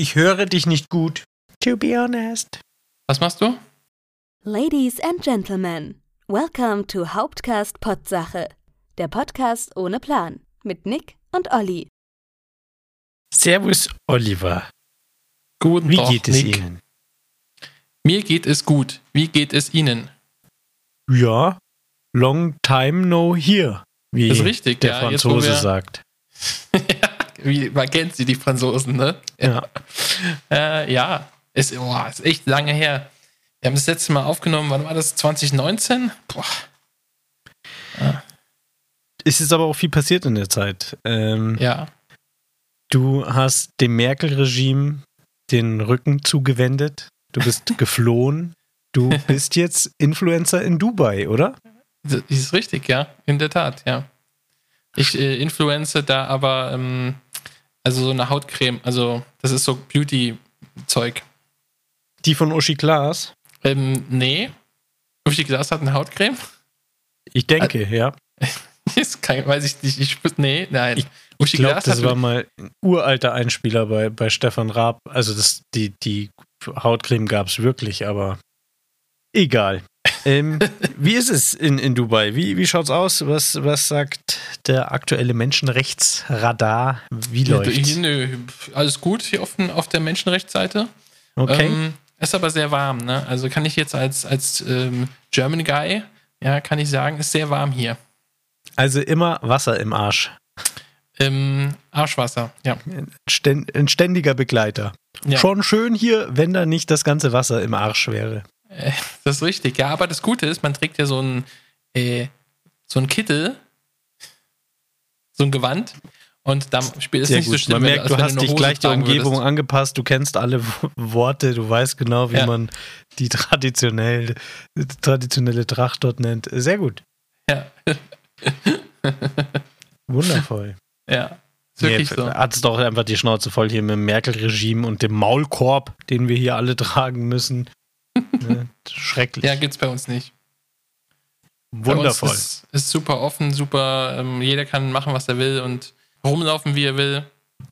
Ich höre dich nicht gut. To be honest. Was machst du? Ladies and Gentlemen, welcome to Hauptcast Potsache, der Podcast ohne Plan mit Nick und Olli. Servus, Oliver. Guten Wie Tag, geht es Nick. Ihnen? Mir geht es gut. Wie geht es Ihnen? Ja, long time no here, wie Das ist richtig, der ja, jetzt, Franzose wir- sagt. Wie, man kennt sie, die Franzosen, ne? Ja. Äh, ja, ist, boah, ist echt lange her. Wir haben das letzte Mal aufgenommen, wann war das? 2019? Boah. Es ist aber auch viel passiert in der Zeit. Ähm, Ja. Du hast dem Merkel-Regime den Rücken zugewendet. Du bist geflohen. Du bist jetzt Influencer in Dubai, oder? Das ist richtig, ja, in der Tat, ja. Ich äh, influenze da aber, ähm, also so eine Hautcreme, also das ist so Beauty-Zeug. Die von Uschi Glas? Ähm, nee. Uschi Glas hat eine Hautcreme? Ich denke, ja. Das kann, weiß ich nicht. Ich, nee, nein. Ich Ich glaube, das war mal ein uralter Einspieler bei, bei Stefan Raab. Also das, die, die Hautcreme gab es wirklich, aber egal. Ähm, wie ist es in, in Dubai? Wie, wie schaut's aus? Was, was sagt der aktuelle Menschenrechtsradar? Wie Ja, läuft's? hier, nö, alles gut hier auf, auf der Menschenrechtsseite. Okay. Ähm, ist aber sehr warm, ne? Also kann ich jetzt als, als ähm, German Guy, ja, kann ich sagen, ist sehr warm hier. also immer Wasser im Arsch. Ähm, Arschwasser, ja. Ein ständiger Begleiter. ja. Schon schön hier, wenn da nicht das ganze Wasser im Arsch wäre. Äh, Das ist richtig, ja. Aber das Gute ist, man trägt ja so ein, äh, so ein Kittel, so ein Gewand. Und da spielt es Sehr nicht so gut. schlimm, Man merkt, du hast dich gleich der Umgebung würdest. angepasst, du kennst alle Worte, du weißt genau, wie Ja. man die traditionelle, traditionelle Tracht dort nennt. Sehr gut. Ja, Wundervoll. ja. Ist wirklich Nee, so. Hat es doch einfach die Schnauze voll hier mit dem Merkel-Regime und dem Maulkorb, den wir hier alle tragen müssen. Ne? Schrecklich. Ja, gibt's bei uns nicht. Wundervoll. Ist, ist super offen, super, ähm, jeder kann machen, was er will und rumlaufen, wie er will.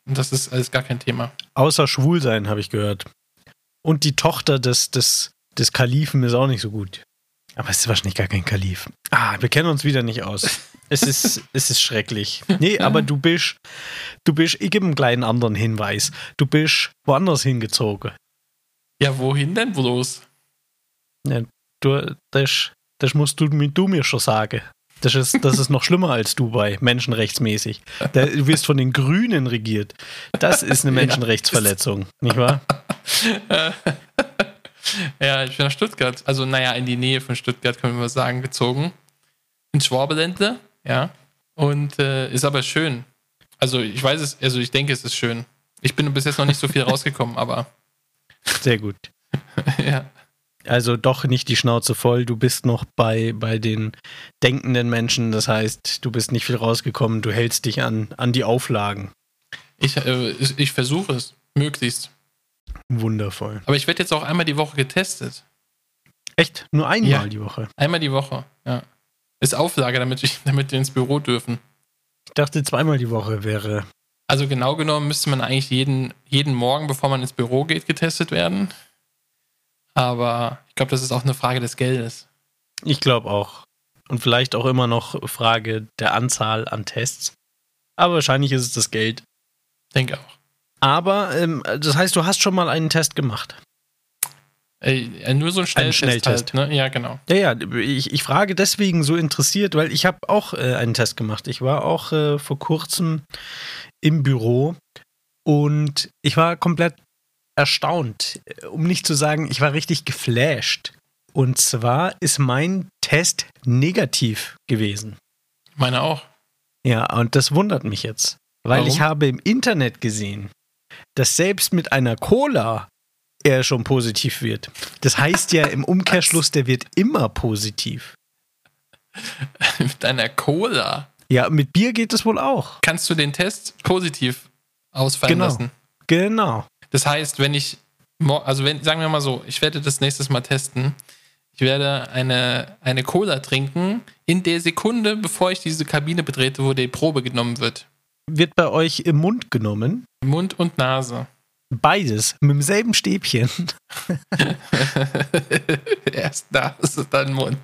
Und das ist alles gar kein Thema. Außer schwul sein, habe ich gehört. Und die Tochter des, des, des Kalifen ist auch nicht so gut. Aber es ist wahrscheinlich gar kein Kalif. Ah, wir kennen uns wieder nicht aus. Es ist, es ist schrecklich. Nee, aber du bist, du bist, ich gebe einen kleinen anderen Hinweis. Du bist woanders hingezogen. Ja, wohin denn bloß? Du, das, das musst du, mir- du mir schon sagen. Das ist, das ist noch schlimmer als Dubai, menschenrechtsmäßig. Da, du wirst von den Grünen regiert. Das ist eine. Menschenrechtsverletzung, nicht wahr? Ja, ich bin nach Stuttgart, also naja, in die Nähe von Stuttgart, können wir mal sagen, gezogen. In Schwabeländle, ja. Und äh, ist aber schön. Also ich weiß es, also ich denke, es ist schön. Ich bin bis jetzt noch nicht so viel rausgekommen, aber Sehr gut. ja. Also doch nicht die Schnauze voll. Du bist noch bei, bei den denkenden Menschen. Das heißt, du bist nicht viel rausgekommen. Du hältst dich an, an die Auflagen. Ich, äh, ich, ich versuche es, möglichst. Wundervoll. Aber ich werde jetzt auch einmal die Woche getestet. Echt? Nur einmal Ja. die Woche. Einmal die Woche, ja. Ist Auflage, damit, ich, damit wir ins Büro dürfen. Ich dachte, zweimal die Woche wäre. Also genau genommen müsste man eigentlich jeden, jeden Morgen, bevor man ins Büro geht, getestet werden. Aber ich glaube, das ist auch eine Frage des Geldes. Ich glaube auch. Und vielleicht auch immer noch Frage der Anzahl an Tests. Aber wahrscheinlich ist es das Geld. Denke auch. Aber ähm, das heißt, du hast schon mal einen Test gemacht. Äh, nur so ein Schnelltest. Schnelltest. Halt, ne? Ja, genau. Ja, ja, ich, ich frage deswegen so interessiert, weil ich habe auch äh, einen Test gemacht. Ich war auch äh, vor kurzem im Büro und ich war komplett erstaunt, äh, um nicht zu sagen, ich war richtig geflasht. Und zwar ist mein Test negativ gewesen. Meine auch. Ja, und das wundert mich jetzt, weil Warum? ich habe im Internet gesehen, dass selbst mit einer Cola er schon positiv wird. Das heißt ja im Umkehrschluss, der wird immer positiv. Mit einer Cola Ja, mit Bier geht es wohl auch. kannst du den Test positiv ausfallen Genau. lassen. Genau. Das heißt, wenn ich, also wenn, sagen wir mal so, ich werde das nächstes Mal testen. Ich werde eine, eine Cola trinken in der Sekunde, bevor ich diese Kabine betrete, wo die Probe genommen wird. Wird bei euch im Mund genommen. Mund und Nase. Beides, mit demselben Stäbchen. Erst Nase, dann Mund.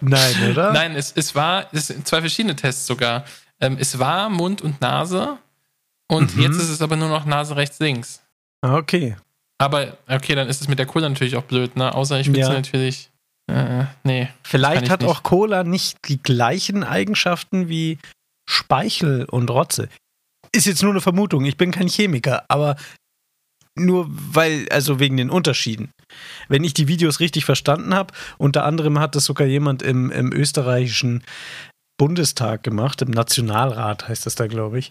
Nein, oder? Nein, es, es war, es sind zwei verschiedene Tests sogar. Ähm, es war Mund und Nase und Mhm. jetzt ist es aber nur noch Nase rechts, links. Ah, Okay. Aber okay, dann ist es mit der Cola natürlich auch blöd, ne? Außer ich will Ja. natürlich. Äh, nee. Vielleicht ich hat nicht. auch Cola nicht die gleichen Eigenschaften wie Speichel und Rotze. Ist jetzt nur eine Vermutung, ich bin kein Chemiker, aber nur weil, also wegen den Unterschieden. Wenn ich die Videos richtig verstanden habe, unter anderem hat das sogar jemand im, im österreichischen Bundestag gemacht, im Nationalrat heißt das da, glaube ich.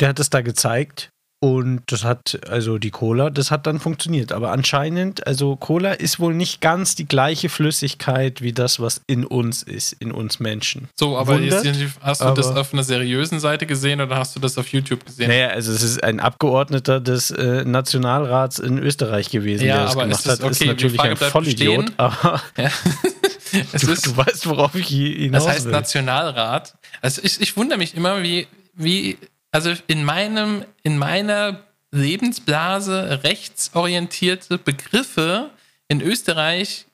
Der hat es da gezeigt und das hat, also die Cola, das hat dann funktioniert. Aber anscheinend, also Cola ist wohl nicht ganz die gleiche Flüssigkeit wie das, was in uns ist, in uns Menschen. So, aber Wundert, jetzt, hast du das aber- auf einer seriösen Seite gesehen oder hast du das auf YouTube gesehen? Naja, also es ist ein Abgeordneter des äh, Nationalrats in Österreich gewesen, Ja, der das aber gemacht ist das hat. Ist okay? Die natürlich ein Vollidiot, bestehen. aber Ja. du, ist, du weißt, worauf ich hi- hinaus das heißt will. Nationalrat. Also ich, ich wundere mich immer, wie, wie, also in meinem, in meiner Lebensblase rechtsorientierte Begriffe in Österreich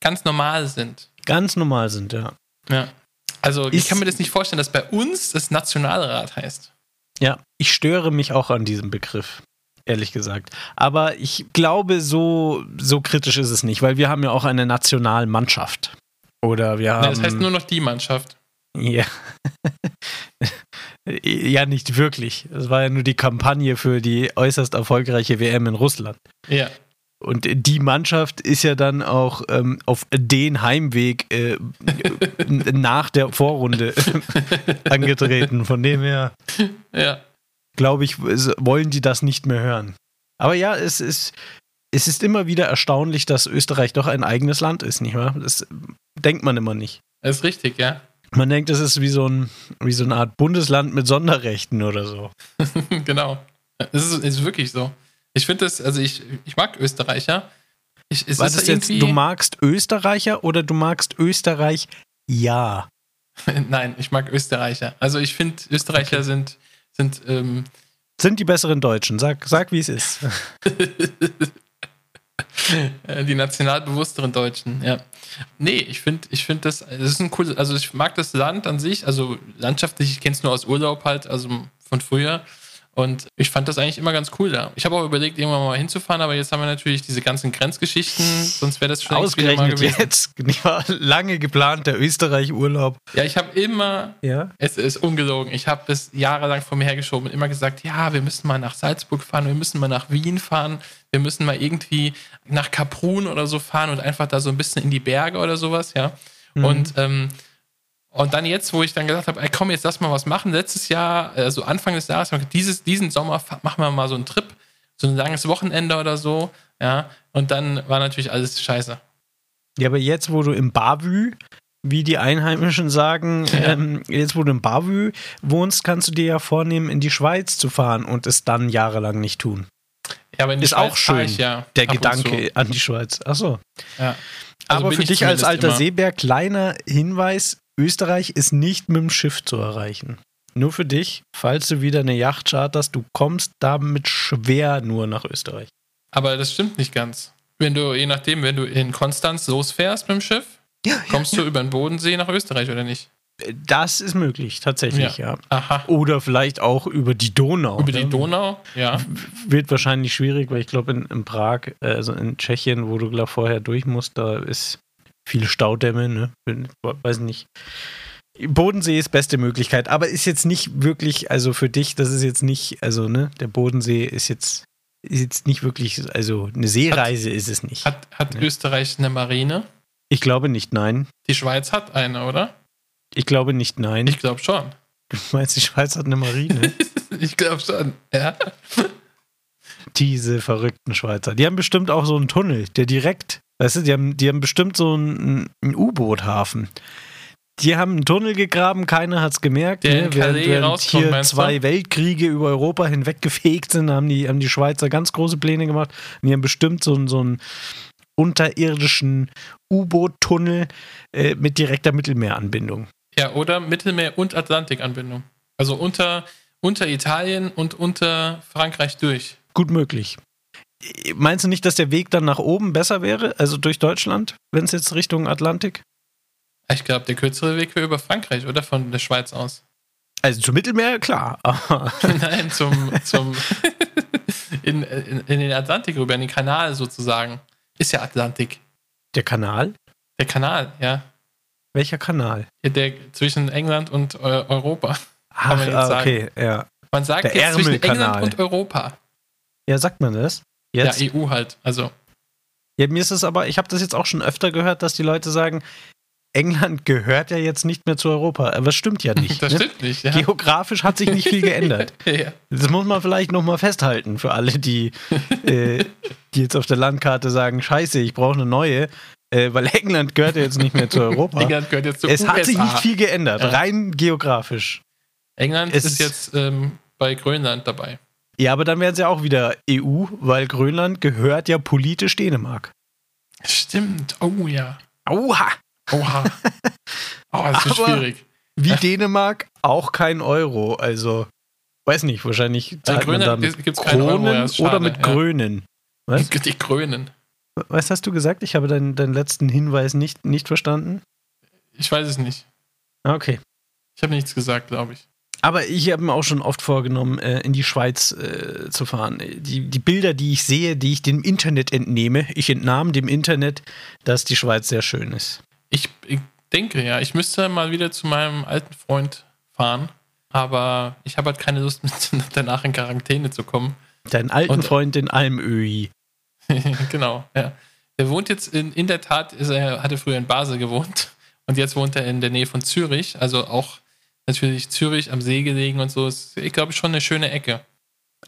ganz normal sind. Ganz normal sind, ja. Ja. Also ich kann mir das nicht vorstellen, dass bei uns das Nationalrat heißt. Ja, ich störe mich auch an diesem Begriff, ehrlich gesagt. Aber ich glaube, so, so kritisch ist es nicht, weil wir haben ja auch eine Nationalmannschaft. Oder wir haben. Nein, das heißt nur noch die Mannschaft. Ja. Ja, nicht wirklich. Es war ja nur die Kampagne für die äußerst erfolgreiche WM in Russland. Ja. Und die Mannschaft ist ja dann auch ähm, auf den Heimweg äh, nach der Vorrunde angetreten. Von dem her, Ja. glaube ich, wollen die das nicht mehr hören. Aber ja, es ist, es ist immer wieder erstaunlich, dass Österreich doch ein eigenes Land ist, nicht wahr? Das denkt man immer nicht. Das ist richtig, ja. Man denkt, es ist wie so, ein, wie so eine Art Bundesland mit Sonderrechten oder so. genau. Es ist, ist wirklich so. Ich finde das, also ich, ich mag Österreicher. Ich, es Was ist ist jetzt, du magst Österreicher oder du magst Österreich? Ja. Nein, ich mag Österreicher. Also ich finde, Österreicher sind, sind ähm, Sind die besseren Deutschen? Sag, sag wie es ist. äh, die nationalbewussteren Deutschen, ja. Nee, ich finde, ich finde das, das ist ein cooles, also ich mag das Land an sich, also landschaftlich, ich kenne es nur aus Urlaub halt, also von früher. Und ich fand das eigentlich immer ganz cool da. Ich habe auch überlegt, irgendwann mal hinzufahren, aber jetzt haben wir natürlich diese ganzen Grenzgeschichten, sonst wäre das schon wieder mal Ausgerechnet gewesen. jetzt. Ich war lange geplant, der Österreich-Urlaub. Ja, ich habe immer, Ja. es ist ungelogen, ich habe das jahrelang vor mir hergeschoben und immer gesagt, ja, wir müssen mal nach Salzburg fahren, wir müssen mal nach Wien fahren, wir müssen mal irgendwie nach Kaprun oder so fahren und einfach da so ein bisschen in die Berge oder sowas, ja. Mhm. Und, ähm, und dann jetzt, wo ich dann gesagt habe, ey, komm, jetzt lass mal was machen. Letztes Jahr, also Anfang des Jahres, dieses, diesen Sommer machen wir mal so einen Trip, so ein langes Wochenende oder so, ja. Und dann war natürlich alles scheiße. Ja, aber jetzt, wo du im Bavü, wie die Einheimischen sagen, Ja. ähm, jetzt, wo du im Bavü wohnst, kannst du dir ja vornehmen, in die Schweiz zu fahren und es dann jahrelang nicht tun. Ja, aber in die Ist Schweiz auch schön, ich ja Der Gedanke an die Schweiz. Achso. Ja. Also aber für ich dich als alter immer. Seebär, kleiner Hinweis: Österreich ist nicht mit dem Schiff zu erreichen. Nur für dich, falls du wieder eine Yacht charterst, du kommst damit schwer nur nach Österreich. Aber das stimmt nicht ganz. Wenn du, je nachdem, wenn du in Konstanz losfährst mit dem Schiff, kommst du über den Bodensee nach Österreich oder nicht? Das ist möglich, tatsächlich, ja. Aha. Oder vielleicht auch über die Donau. Über die ne? Donau? Ja. Wird wahrscheinlich schwierig, weil ich glaube, in, in Prag, äh, also in Tschechien, wo du glaub, vorher durch musst, da ist viel Staudämme, ne? Weiß nicht. Bodensee ist beste Möglichkeit, aber ist jetzt nicht wirklich, also für dich, das ist jetzt nicht, also, ne, der Bodensee ist jetzt, ist jetzt nicht wirklich, also eine Seereise ist es nicht. Hat, hat Ja. Österreich eine Marine? Ich glaube nicht, nein. Die Schweiz hat eine, oder? Ich glaube nicht, nein. Ich glaube schon. Du meinst, die Schweiz hat eine Marine? Ich glaube schon. Ja. Diese verrückten Schweizer. Die haben bestimmt auch so einen Tunnel, der direkt, weißt du, die haben, die haben bestimmt so einen, einen U-Boot-Hafen. Die haben einen Tunnel gegraben, keiner hat es gemerkt. Der ne? Während, während hier zwei Weltkriege über Europa hinweggefegt sind, haben die, haben die Schweizer ganz große Pläne gemacht. Und die haben bestimmt so, einen- so einen unterirdischen U-Boot-Tunnel äh, mit direkter Mittelmeeranbindung. ja, oder Mittelmeer- und Atlantikanbindung. Also unter, unter Italien und unter Frankreich durch. gut möglich. Meinst du nicht, dass der Weg dann nach oben besser wäre, also durch Deutschland, wenn es jetzt Richtung Atlantik? Ich glaube, der kürzere Weg wäre über Frankreich oder von der Schweiz aus. Also zum Mittelmeer, klar. Nein, zum, zum in, in, in, den Atlantik rüber, in den Kanal sozusagen. Ist ja Atlantik. Der Kanal? Der Kanal, ja. Welcher Kanal? Der zwischen England und äh, Europa. Ach, man ah, okay, ja. Man sagt der jetzt zwischen England und Europa. Ja, sagt man das? Jetzt? Ja, EU halt, also. Ja, mir ist es aber, ich habe das jetzt auch schon öfter gehört, dass die Leute sagen, England gehört ja jetzt nicht mehr zu Europa. Aber das stimmt ja nicht. Das ne? stimmt nicht, ja. Geografisch hat sich nicht viel geändert. ja. Das muss man vielleicht nochmal festhalten für alle, die, äh, die jetzt auf der Landkarte sagen, scheiße, ich brauche eine neue. Äh, weil England gehört ja jetzt nicht mehr zu Europa. England gehört jetzt zu Es USA. hat sich nicht viel geändert, ja. rein geografisch. England es ist jetzt ähm, bei Grönland dabei. Ja, aber dann wären sie ja auch wieder EU, weil Grönland gehört ja politisch Dänemark. Stimmt, oh ja. Oha! Oha. Oh, das ist aber schwierig. Wie Dänemark auch kein Euro. Also, weiß nicht, wahrscheinlich zahlt man dann gibt's Kronen Euro, ja, schade, oder mit ja. Grönen. Was? Die Grönen. Was hast du gesagt? Ich habe deinen, deinen letzten Hinweis nicht, nicht verstanden. Ich weiß es nicht. Ah, okay. Ich habe nichts gesagt, glaube ich. Aber ich habe mir auch schon oft vorgenommen, äh, in die Schweiz äh, zu fahren. Die, die Bilder, die ich sehe, die ich dem Internet entnehme, ich entnahm dem Internet, dass die Schweiz sehr schön ist. Ich, ich denke, ja. Ich müsste mal wieder zu meinem alten Freund fahren, aber ich habe halt keine Lust, danach in Quarantäne zu kommen. Deinen alten Und, Freund in Almöhi. genau, ja. Der wohnt jetzt in, in der Tat, ist er hatte früher in Basel gewohnt und jetzt wohnt er in der Nähe von Zürich, also auch natürlich Zürich am See gelegen und so. Ist, ich glaube, schon eine schöne Ecke.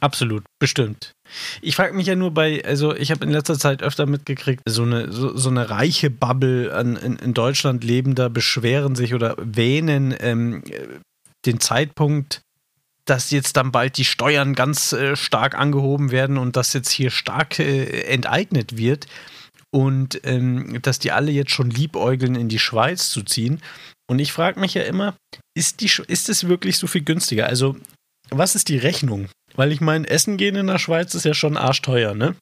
Absolut, bestimmt. Ich frage mich ja nur bei, also ich habe in letzter Zeit öfter mitgekriegt, so eine, so, so eine reiche Bubble an, in, in, Deutschland lebender beschweren sich oder wähnen ähm, den Zeitpunkt, dass jetzt dann bald die Steuern ganz äh, stark angehoben werden und dass jetzt hier stark äh, enteignet wird und ähm, dass die alle jetzt schon liebäugeln, in die Schweiz zu ziehen. Und ich frage mich ja immer, ist, die, ist es wirklich so viel günstiger? Also, was ist die Rechnung? Weil ich meine, Essen gehen in der Schweiz ist ja schon arschteuer, ne?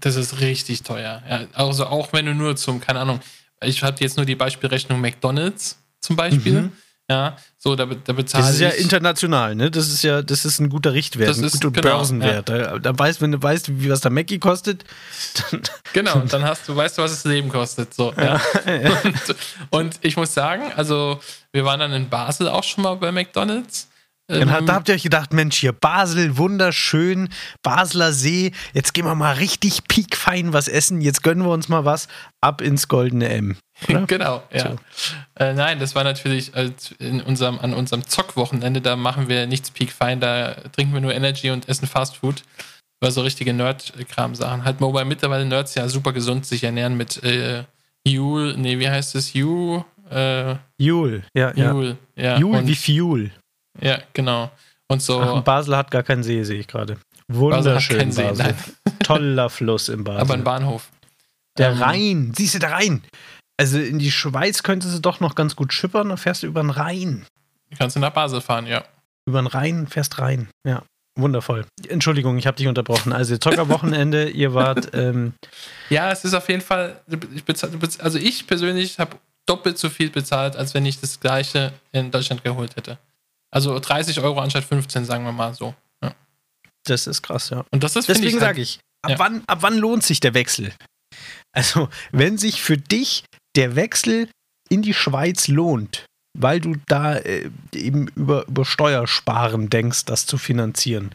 Das ist richtig teuer. Ja, also auch wenn du nur zum, keine Ahnung, ich habe jetzt nur die Beispielrechnung McDonalds zum Beispiel. Mhm. Ja, so, da, da bezahle Das ist ja international, ne? Das ist ja, das ist ein guter Richtwert, das ein guter genau, Börsenwert. Ja. Da, da weißt, wenn du weißt, wie was der Mackie kostet, dann Genau, dann hast du, weißt du, was das Leben kostet. So, ja. ja. Und, und, ich muss sagen, also wir waren dann in Basel auch schon mal bei McDonalds dann ähm, da habt ihr euch gedacht, Mensch, hier Basel, wunderschön, Basler See, jetzt gehen wir mal richtig piekfein was essen, jetzt gönnen wir uns mal was, ab ins goldene M. genau, ja. Äh, nein, das war natürlich in unserem, an unserem Zockwochenende, da machen wir nichts piekfein, da trinken wir nur Energy und essen Fastfood. War so richtige Nerd-Kram-Sachen. Halt, wobei mittlerweile Nerds ja super gesund sich ernähren mit äh, Jule, nee, wie heißt es? Ju? Äh, Jule, ja. Jule, ja. Jule wie Fuel. Ja, genau. Und so. Ach, Basel hat gar keinen See, sehe ich gerade. Wunderschön. Basel, Basel. Toller Fluss im Basel. Aber ein Bahnhof. Der ähm, Rhein, siehst du, der Rhein. Also in die Schweiz könntest du doch noch ganz gut schippern, dann fährst du über den Rhein. Kannst du nach Basel fahren, ja. Über den Rhein fährst rein. Ja, wundervoll. Entschuldigung, ich habe dich unterbrochen. Also Zockerwochenende, ihr wart. Ähm ja, es ist auf jeden Fall. Ich bezahl, also ich persönlich habe doppelt so viel bezahlt, als wenn ich das gleiche in Deutschland geholt hätte. Also 30 Euro anstatt 15, sagen wir mal so. Ja. Das ist krass, ja. Und das ist Deswegen sage ich, ab, ja. wann, ab wann lohnt sich der Wechsel? Also, wenn sich für dich der Wechsel in die Schweiz lohnt, weil du da äh, eben über, über Steuersparen denkst, das zu finanzieren,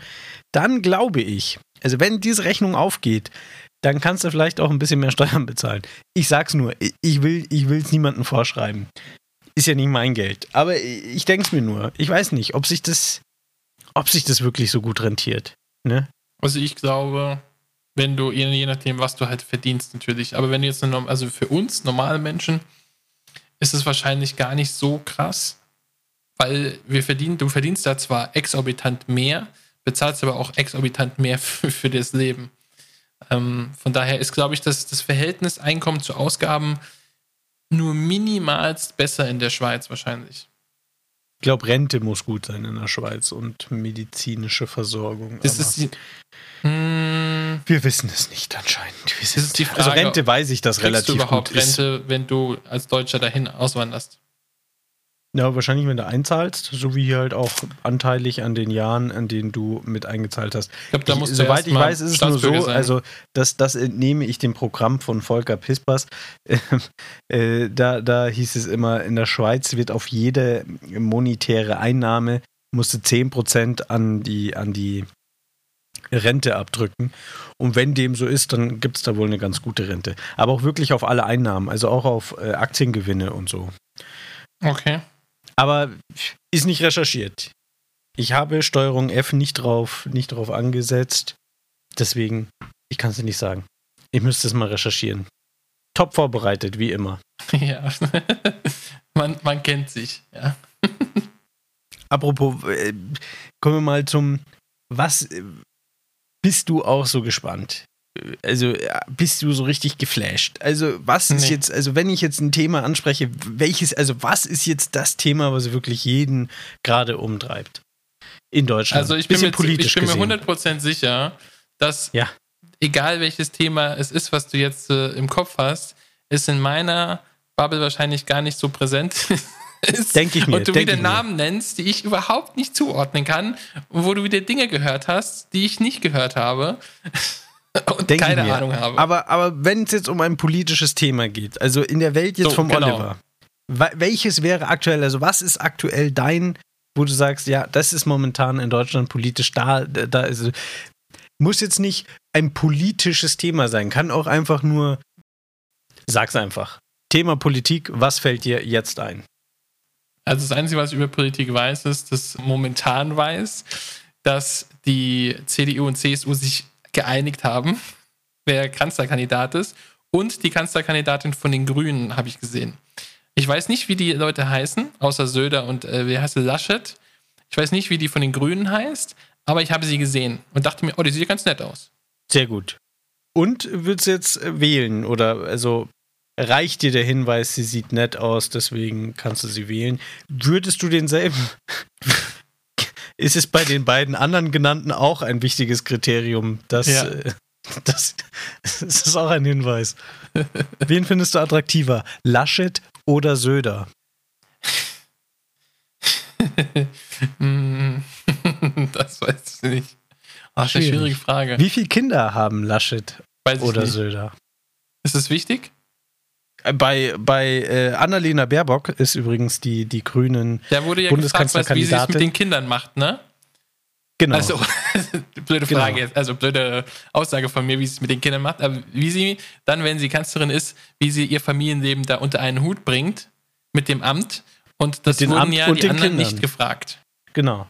dann glaube ich, also wenn diese Rechnung aufgeht, dann kannst du vielleicht auch ein bisschen mehr Steuern bezahlen. Ich sag's nur, ich will es niemandem vorschreiben ist ja nicht mein Geld. Aber ich denke es mir nur. Ich weiß nicht, ob sich das, ob sich das wirklich so gut rentiert. Ne? Also ich glaube, wenn du, je nachdem, was du halt verdienst, natürlich. Aber wenn du jetzt, eine, also für uns, normale Menschen, ist es wahrscheinlich gar nicht so krass, weil wir verdienen, du verdienst da zwar exorbitant mehr, bezahlst aber auch exorbitant mehr für, für das Leben. Ähm, von daher ist, glaube ich, das, das Verhältnis Einkommen zu Ausgaben nur minimalst besser in der Schweiz wahrscheinlich. Ich glaube, Rente muss gut sein in der Schweiz und medizinische Versorgung. Das ist die, hm, wir wissen es nicht anscheinend. Wir Das ist die also Frage, Rente weiß ich, dass kriegst relativ du überhaupt gut ist. Rente, wenn du als Deutscher dahin auswanderst? Ja, wahrscheinlich, wenn du einzahlst, so wie hier halt auch anteilig an den Jahren, an denen du mit eingezahlt hast. Ich glaube, da Ich, musst du soweit ich weiß, ist es nur so, sein. also das, das entnehme ich dem Programm von Volker Pispers. äh, da, da hieß es immer, in der Schweiz wird auf jede monetäre Einnahme musste 10% an die, an die Rente abdrücken. Und wenn dem so ist, dann gibt es da wohl eine ganz gute Rente. Aber auch wirklich auf alle Einnahmen, also auch auf äh, Aktiengewinne und so. Okay. Aber ist nicht recherchiert. Ich habe Steuerung F nicht drauf, nicht drauf angesetzt. Deswegen, ich kann es dir nicht sagen. Ich müsste es mal recherchieren. Top vorbereitet, wie immer. Ja. man, man kennt sich, ja. Apropos, äh, kommen wir mal zum, was bist du auch so gespannt? Also äh, bist du so richtig geflasht? Also was ist Nee. jetzt, also wenn ich jetzt ein Thema anspreche, welches, also was ist jetzt das Thema, was wirklich jeden gerade umtreibt? In Deutschland. Also ich bin mir, politisch ich bin mir gesehen. 100% sicher, dass Ja. egal welches Thema es ist, was du jetzt äh, im Kopf hast, es in meiner Bubble wahrscheinlich gar nicht so präsent ist. Denke ich mir, Und du denk wieder ich mir. Namen nennst, die ich überhaupt nicht zuordnen kann, und wo du wieder Dinge gehört hast, die ich nicht gehört habe und Denke keine. Ahnung habe. Aber, aber wenn es jetzt um ein politisches Thema geht, also in der Welt jetzt So, vom genau. Oliver, welches wäre aktuell, also was ist aktuell dein, wo du sagst, ja, das ist momentan in Deutschland politisch da, da ist, muss jetzt nicht ein politisches Thema sein, kann auch einfach nur, sag's einfach. Thema Politik, was fällt dir jetzt ein? Also das Einzige, was ich über Politik weiß, ist, dass momentan weiß, dass die CDU und CSU sich geeinigt haben, wer Kanzlerkandidat ist. Und die Kanzlerkandidatin von den Grünen habe ich gesehen. Ich weiß nicht, wie die Leute heißen, außer Söder und äh, wie heißt sie, Laschet. Ich weiß nicht, wie die von den Grünen heißt, aber ich habe sie gesehen und dachte mir, oh, die sieht ganz nett aus. Sehr gut. Und würdest du jetzt äh, wählen oder also reicht dir der Hinweis, sie sieht nett aus, deswegen kannst du sie wählen? Würdest du denselben? Ist es bei den beiden anderen genannten auch ein wichtiges Kriterium? Dass, Ja. äh, das, das ist auch ein Hinweis. Wen findest du attraktiver? Laschet oder Söder? Hm, das weiß ich nicht. Ach, das ist eine Schwierig. schwierige Frage. Wie viele Kinder haben Laschet oder nicht. Söder? Ist das wichtig? Bei, bei äh, Annalena Baerbock ist übrigens die, die Grünen, Da wurde ja gefragt, was, wie sie es mit den Kindern macht, ne? genau. Also, blöde Frage Genau. jetzt, also blöde Aussage von mir, wie sie es mit den Kindern macht, aber wie sie dann, wenn sie Kanzlerin ist, wie sie ihr Familienleben da unter einen Hut bringt mit dem Amt. Und das den wurden Amt ja die anderen Kindern. nicht gefragt. Genau.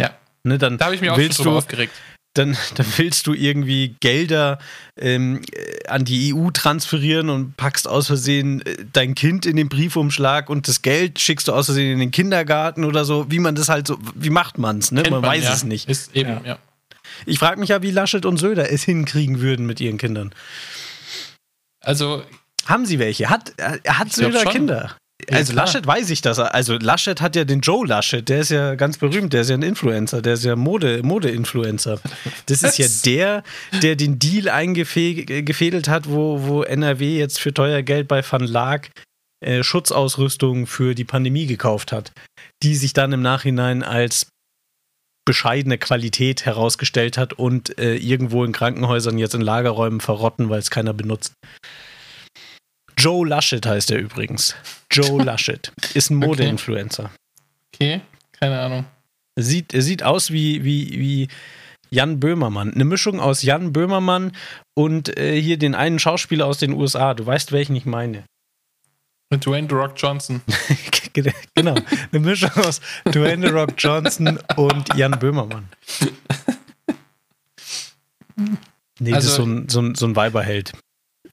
Ja. Ne, dann Da habe ich mich auch schon drüber aufgeregt. Dann, dann willst du irgendwie Gelder ähm, äh, an die EU transferieren und packst aus Versehen äh, dein Kind in den Briefumschlag und das Geld schickst du aus Versehen in den Kindergarten oder so. Wie man das halt so, wie macht man's? Ne? Kennt Man, weiß ja. es nicht. Ist eben, Ja. ja. Ich frage mich ja, wie Laschet und Söder es hinkriegen würden mit ihren Kindern. Also, Haben sie welche? Hat, äh, hat Söder. Kinder? Ja, also klar. Laschet weiß ich das. Also Laschet hat ja den Joe Laschet, der ist ja ganz berühmt, der ist ja ein Influencer, der ist ja Mode, Mode-Influencer. Das ist ja der, der den Deal eingefädelt hat, wo, wo NRW jetzt für teuer Geld bei Van Laak äh, Schutzausrüstung für die Pandemie gekauft hat, die sich dann im Nachhinein als bescheidene Qualität herausgestellt hat und äh, irgendwo in Krankenhäusern jetzt in Lagerräumen verrotten, weil es keiner benutzt. Joe Laschet heißt er übrigens. Joe Laschet ist ein Okay. Mode-Influencer. okay, keine Ahnung. Sieht, er sieht aus wie, wie, wie Jan Böhmermann. Eine Mischung aus Jan Böhmermann und äh, hier den einen Schauspieler aus den USA. Du weißt, welchen ich meine. Mit Dwayne The Rock Johnson. genau. Eine Mischung aus Dwayne The Rock Johnson und Jan Böhmermann. Nee, das Also- ist so ein, so, ein, so ein Weiberheld.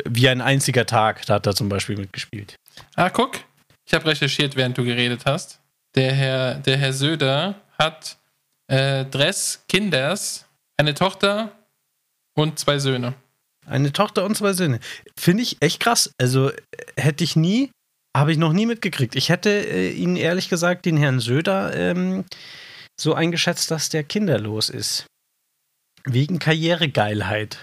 Wie ein einziger Tag, da hat er zum Beispiel mitgespielt. Ah, guck. Ich habe recherchiert, während du geredet hast. Der Herr, der Herr Söder hat äh, Dress Kinders, eine Tochter und zwei Söhne. Eine Tochter und zwei Söhne. Finde ich echt krass. Also hätte ich nie Habe ich noch nie mitgekriegt. Ich hätte äh, ihn ehrlich gesagt, den Herrn Söder, ähm, so eingeschätzt, dass der kinderlos ist. Wegen Karrieregeilheit.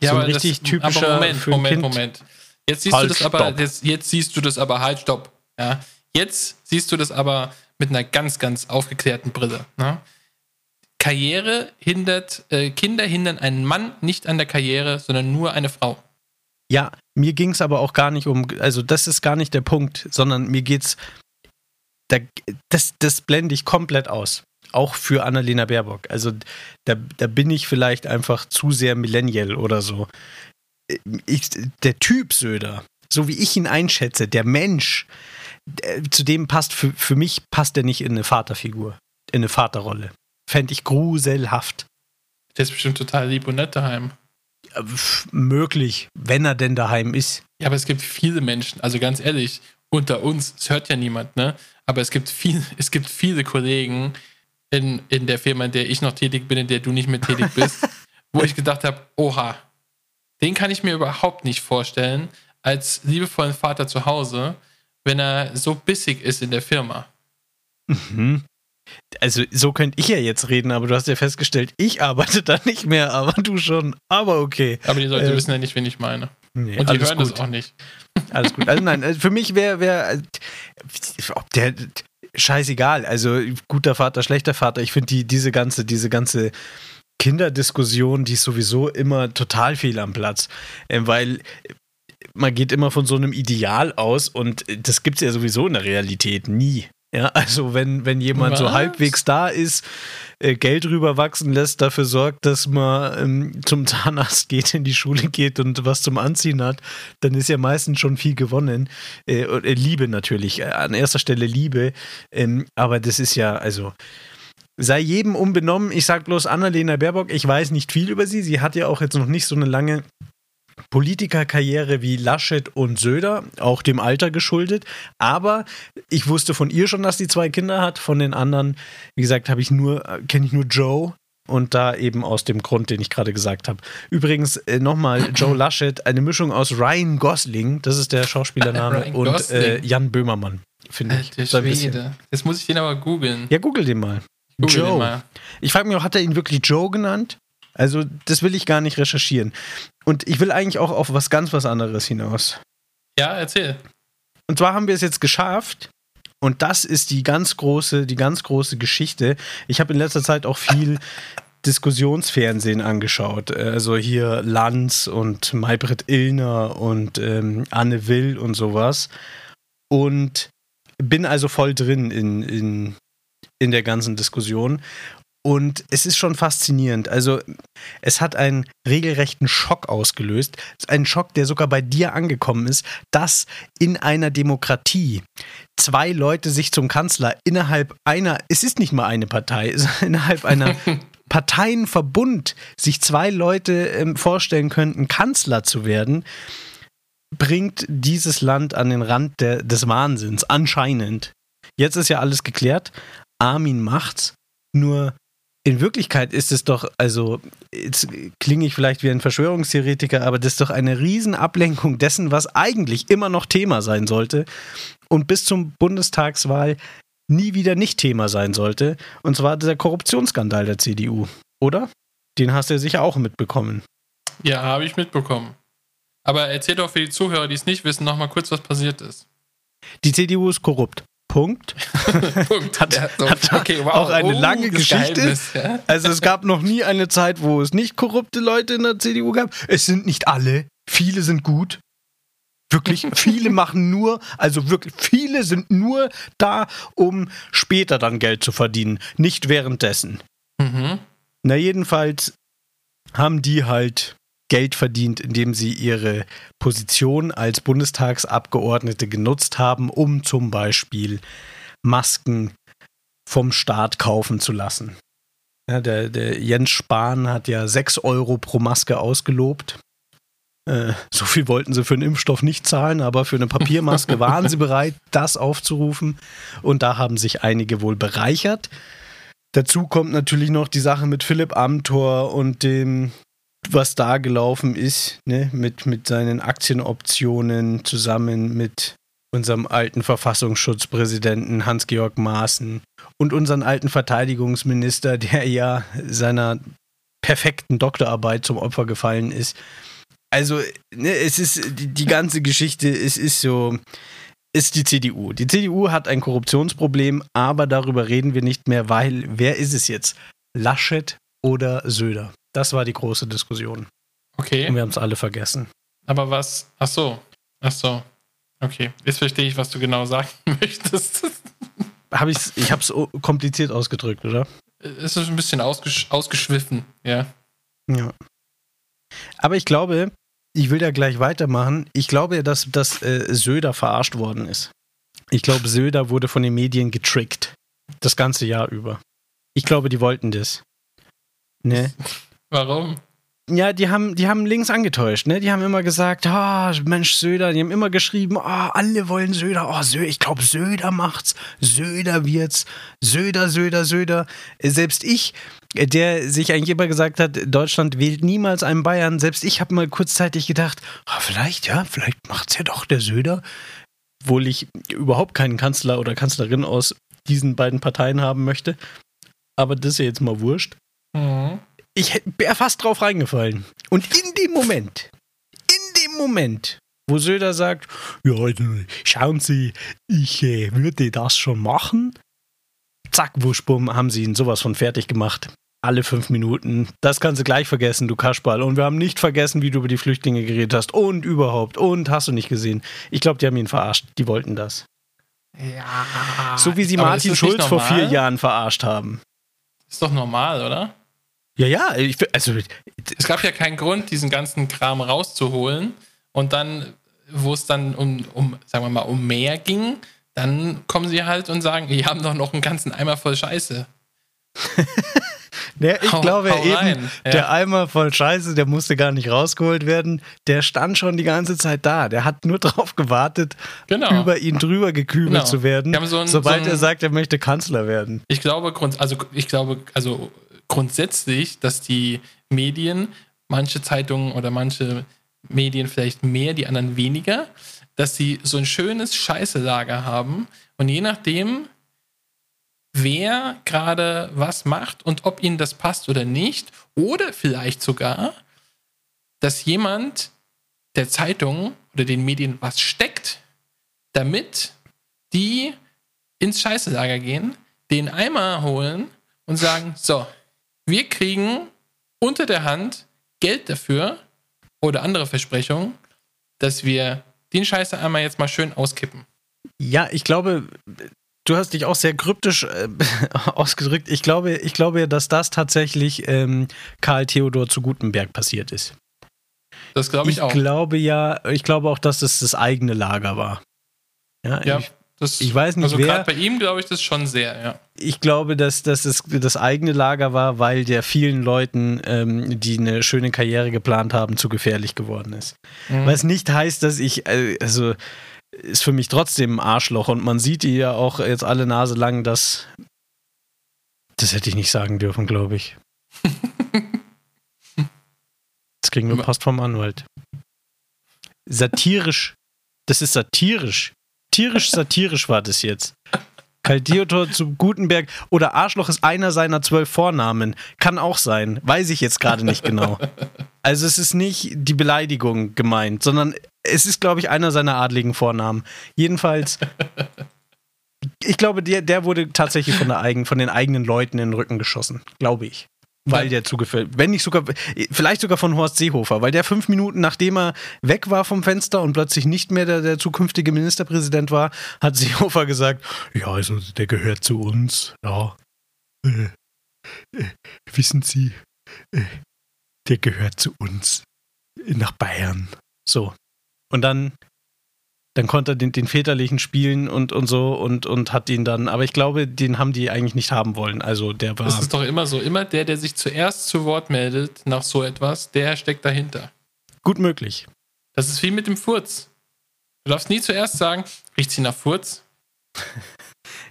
Ja, so ein aber richtig das, typischer aber Moment, für ein Moment, kind. Moment. Jetzt siehst Halt, du das aber, stopp. jetzt, jetzt siehst du das aber, halt, stopp. Ja. Jetzt siehst du das aber mit einer ganz, ganz aufgeklärten Brille. Ne? Karriere hindert, äh, Kinder hindern einen Mann nicht an der Karriere, sondern nur eine Frau. Ja, mir ging es aber auch gar nicht um, also das ist gar nicht der Punkt, sondern mir geht's, da, das, das blende ich komplett aus. Auch für Annalena Baerbock. Also da, da bin ich vielleicht einfach zu sehr Millennial oder so. Ich, der Typ Söder, so wie ich ihn einschätze, der Mensch, der, zu dem passt, für, für mich passt er nicht in eine Vaterfigur, in eine Vaterrolle. Fände ich gruselhaft. Der ist bestimmt total lieb und nett daheim. Äh, f- Möglich, wenn er denn daheim ist. Ja, aber es gibt viele Menschen, also ganz ehrlich, unter uns, es hört ja niemand, ne? Aber es gibt, viel, es gibt viele Kollegen in, in der Firma, in der ich noch tätig bin, in der du nicht mehr tätig bist, wo ich gedacht habe, oha, den kann ich mir überhaupt nicht vorstellen, als liebevollen Vater zu Hause, wenn er so bissig ist in der Firma. Mhm. Also, so könnte ich ja jetzt reden, aber du hast ja festgestellt, ich arbeite da nicht mehr, aber du schon. Aber okay. Aber die Leute Äh, wissen ja nicht, wen ich meine. Nee, Und die hören gut. das auch nicht. Alles gut. Also nein, also für mich wäre, wär, äh, ob der scheißegal. Also guter Vater, schlechter Vater. Ich finde die, diese ganze, diese ganze Kinderdiskussion, die ist sowieso immer total fehl am Platz. Ähm, weil man geht immer von so einem Ideal aus und das gibt es ja sowieso in der Realität nie. Ja, also wenn, wenn jemand so Was? halbwegs da ist, äh, Geld rüberwachsen lässt, dafür sorgt, dass man ähm, zum Zahnarzt geht, in die Schule geht und was zum Anziehen hat, dann ist ja meistens schon viel gewonnen. Äh, äh, Liebe natürlich, äh, an erster Stelle Liebe. Ähm, aber das ist ja, also sei jedem unbenommen. Ich sag bloß Annalena Baerbock, ich weiß nicht viel über sie. Sie hat ja auch jetzt noch nicht so eine lange Politikerkarriere wie Laschet und Söder, auch dem Alter geschuldet. Aber ich wusste von ihr schon, dass sie zwei Kinder hat. Von den anderen, wie gesagt, habe ich nur, äh, kenne ich nur Joe. Und da eben aus dem Grund, den ich gerade gesagt habe. Übrigens äh, nochmal Joe Laschet, eine Mischung aus Ryan Gosling, das ist der Schauspielername, und äh, Jan Böhmermann, finde ich. Bisschen. Schwede. Jetzt muss ich den aber googeln. Ja, google den mal. Google Joe. mal. Ich frage mich auch, hat er ihn wirklich Joe genannt? Also, das will ich gar nicht recherchieren. Und ich will eigentlich auch auf was ganz was anderes hinaus. Ja, erzähl. Und zwar haben wir es jetzt geschafft. Und das ist die ganz große, die ganz große Geschichte. Ich habe in letzter Zeit auch viel Diskussionsfernsehen angeschaut. Also hier Lanz und Maybrit Illner und ähm, Anne Will und sowas. Und bin also voll drin in, in, in der ganzen Diskussion. Und es ist schon faszinierend. Also, es hat einen regelrechten Schock ausgelöst. Einen Schock, der sogar bei dir angekommen ist, dass in einer Demokratie zwei Leute sich zum Kanzler innerhalb einer, es ist nicht mal eine Partei, innerhalb einer Parteienverbund sich zwei Leute ähm, vorstellen könnten, Kanzler zu werden, bringt dieses Land an den Rand der, des Wahnsinns, anscheinend. Jetzt ist ja alles geklärt. Armin macht's. Nur in Wirklichkeit ist es doch, also jetzt klinge ich vielleicht wie ein Verschwörungstheoretiker, aber das ist doch eine Riesenablenkung dessen, was eigentlich immer noch Thema sein sollte und bis zum Bundestagswahl nie wieder nicht Thema sein sollte. Und zwar dieser Korruptionsskandal der CDU, oder? Den hast du ja sicher auch mitbekommen. Ja, habe ich mitbekommen. Aber erzähl doch für die Zuhörer, die es nicht wissen, nochmal kurz, was passiert ist. Die CDU ist korrupt. Punkt. Punkt. Hat- Ja, so, hat okay, wow. auch eine Oh, lange Geschichte. Geheimnis, ja. Also es gab noch nie eine Zeit, wo es nicht korrupte Leute in der CDU gab. Es sind nicht alle. Viele sind gut. Wirklich, viele machen nur, also wirklich, viele sind nur da, um später dann Geld zu verdienen, nicht währenddessen. Mhm. Na, jedenfalls haben die halt Geld verdient, indem sie ihre Position als Bundestagsabgeordnete genutzt haben, um zum Beispiel Masken vom Staat kaufen zu lassen. Ja, der, der Jens Spahn hat ja 6 Euro pro Maske ausgelobt. Äh, so viel wollten sie für einen Impfstoff nicht zahlen, aber für eine Papiermaske waren sie bereit, das aufzurufen. Und da haben sich einige wohl bereichert. Dazu kommt natürlich noch die Sache mit Philipp Amthor und dem, was da gelaufen ist, ne? mit, mit seinen Aktienoptionen zusammen mit unserem alten Verfassungsschutzpräsidenten Hans-Georg Maaßen und unseren alten Verteidigungsminister, der ja seiner perfekten Doktorarbeit zum Opfer gefallen ist. Also, ne, es ist die, die ganze Geschichte, es ist so, ist die CDU. Die CDU hat ein Korruptionsproblem, aber darüber reden wir nicht mehr, weil wer ist es jetzt? Laschet oder Söder? Das war die große Diskussion. Okay. Und wir haben es alle vergessen. Aber was? Ach so. Ach so. Okay. Jetzt verstehe ich, was du genau sagen möchtest. Hab ich's, ich habe es kompliziert ausgedrückt, oder? Es ist ein bisschen ausgesch ausgeschwiffen, ja. Ja. Aber ich glaube, ich will da gleich weitermachen. Ich glaube dass, dass äh, Söder verarscht worden ist. Ich glaube, Söder wurde von den Medien getrickt. Das ganze Jahr über. Ich glaube, die wollten das. Ne? Warum? Ja, die haben, die haben links angetäuscht, ne? Die haben immer gesagt, ah, Mensch, Söder, die haben immer geschrieben, ah, alle wollen Söder, oh, Söder, ich glaube, Söder macht's, Söder wird's, Söder, Söder, Söder. Selbst ich, der sich eigentlich immer gesagt hat, Deutschland wählt niemals einen Bayern, selbst ich habe mal kurzzeitig gedacht, ah, vielleicht, ja, vielleicht macht's ja doch der Söder. Obwohl ich überhaupt keinen Kanzler oder Kanzlerin aus diesen beiden Parteien haben möchte. Aber das ist ja jetzt mal wurscht. Mhm. Ich wäre fast drauf reingefallen. Und in dem Moment, in dem Moment, wo Söder sagt, ja, also, schauen Sie, ich äh, würde das schon machen, zack, wuschbumm, haben sie ihn sowas von fertig gemacht. Alle fünf Minuten. Das kannst du gleich vergessen, du Kaschball. Und wir haben nicht vergessen, wie du über die Flüchtlinge geredet hast. Und überhaupt. Und hast du nicht gesehen. Ich glaube, die haben ihn verarscht. Die wollten das. Ja. So wie sie Martin Schulz vor vier Jahren verarscht haben. Ist doch normal, oder? Ja, ja, ich, also Es gab ja keinen Grund, diesen ganzen Kram rauszuholen. Und dann, wo es dann um, um, sagen wir mal, um mehr ging, dann kommen sie halt und sagen, wir haben doch noch einen ganzen Eimer voll Scheiße. Ne, ich Hau- glaube hau eben, ja. der Eimer voll Scheiße, der musste gar nicht rausgeholt werden. Der stand schon die ganze Zeit da. Der hat nur drauf gewartet, Genau. über ihn drüber gekübelt Genau. zu werden, so ein- sobald so ein- er sagt, er möchte Kanzler werden. Ich glaube, also ich glaube, also grundsätzlich, dass die Medien, manche Zeitungen oder manche Medien vielleicht mehr, die anderen weniger, dass sie so ein schönes Scheißelager haben. Und je nachdem, wer gerade was macht und ob ihnen das passt oder nicht, oder vielleicht sogar, dass jemand der Zeitung oder den Medien was steckt, damit die ins Scheißelager gehen, den Eimer holen und sagen, so, wir kriegen unter der Hand Geld dafür oder andere Versprechungen, dass wir den Scheißeimer jetzt mal schön auskippen. Ja, ich glaube, du hast dich auch sehr kryptisch äh, ausgedrückt. Ich glaube, ich glaube, dass das tatsächlich ähm, Karl Theodor zu Gutenberg passiert ist. Das glaube ich, auch. glaube ja, ich glaube auch, dass es das eigene Lager war. Ja, ja, ich, das, ich weiß nicht, also gerade bei ihm glaube ich das schon sehr, ja. ich glaube, dass, dass es das eigene Lager war, weil der vielen Leuten, ähm, die eine schöne Karriere geplant haben, zu gefährlich geworden ist. Mhm. Was nicht heißt, dass ich, äh, also ist für mich trotzdem ein Arschloch und man sieht die ja auch jetzt alle Nase lang, dass das hätte ich nicht sagen dürfen, glaube ich. Das kriegen wir Post vom Anwalt. Satirisch, das ist satirisch. Tierisch satirisch war das jetzt. Karl Theodor zu Gutenberg oder Arschloch ist einer seiner zwölf Vornamen. Kann auch sein. Weiß ich jetzt gerade nicht genau. Also es ist nicht die Beleidigung gemeint, sondern es ist, glaube ich, einer seiner adligen Vornamen. Jedenfalls, ich glaube, der, der wurde tatsächlich von, der eigen, von den eigenen Leuten in den Rücken geschossen. Glaube ich. Weil der zugefällt. Wenn nicht sogar, vielleicht sogar von Horst Seehofer, weil der fünf Minuten nachdem er weg war vom Fenster und plötzlich nicht mehr der, der zukünftige Ministerpräsident war, hat Seehofer gesagt: Ja, also der gehört zu uns. Ja. Äh, äh, wissen Sie, äh, der gehört zu uns. Nach Bayern. So. Und dann, dann konnte er den, den väterlichen spielen und, und so und, und hat ihn dann, aber ich glaube, den haben die eigentlich nicht haben wollen. Also der war. Das ist doch immer so. Immer der, der sich zuerst zu Wort meldet nach so etwas, der steckt dahinter. Gut möglich. Das ist wie mit dem Furz. Du darfst nie zuerst sagen, riecht sie nach Furz?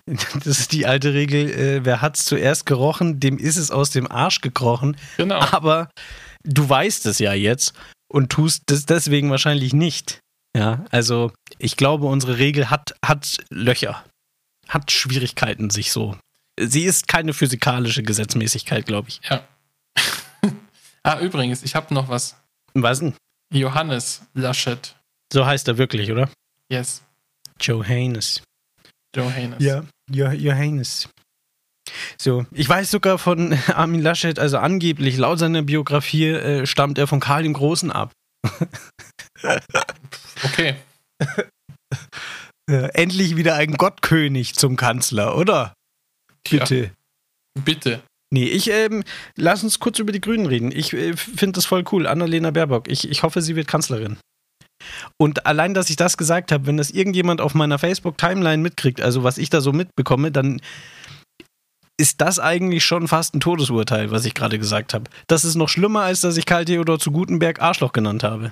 Das ist die alte Regel, äh, wer hat's zuerst gerochen, dem ist es aus dem Arsch gekrochen. Genau. Aber du weißt es ja jetzt und tust es deswegen wahrscheinlich nicht. Ja, also ich glaube, unsere Regel hat, hat Löcher, hat Schwierigkeiten, sich so. Sie ist keine physikalische Gesetzmäßigkeit, glaube ich. Ja. ah, übrigens, ich habe noch was. Was denn? Johannes Laschet. So heißt er wirklich, oder? Yes. Johannes. Johannes. Ja, jo Johannes. So, ich weiß sogar von Armin Laschet, also angeblich, laut seiner Biografie äh, stammt er von Karl dem Großen ab. okay. Äh, endlich wieder ein Gottkönig zum Kanzler, oder? Bitte. Ja, bitte. Nee, ich, ähm, lass uns kurz über die Grünen reden. Ich äh, finde das voll cool. Annalena Baerbock. Ich, ich hoffe, sie wird Kanzlerin. Und allein, dass ich das gesagt habe, wenn das irgendjemand auf meiner Facebook-Timeline mitkriegt, also was ich da so mitbekomme, dann ist das eigentlich schon fast ein Todesurteil, was ich gerade gesagt habe. Das ist noch schlimmer, als dass ich Karl Theodor zu Gutenberg Arschloch genannt habe.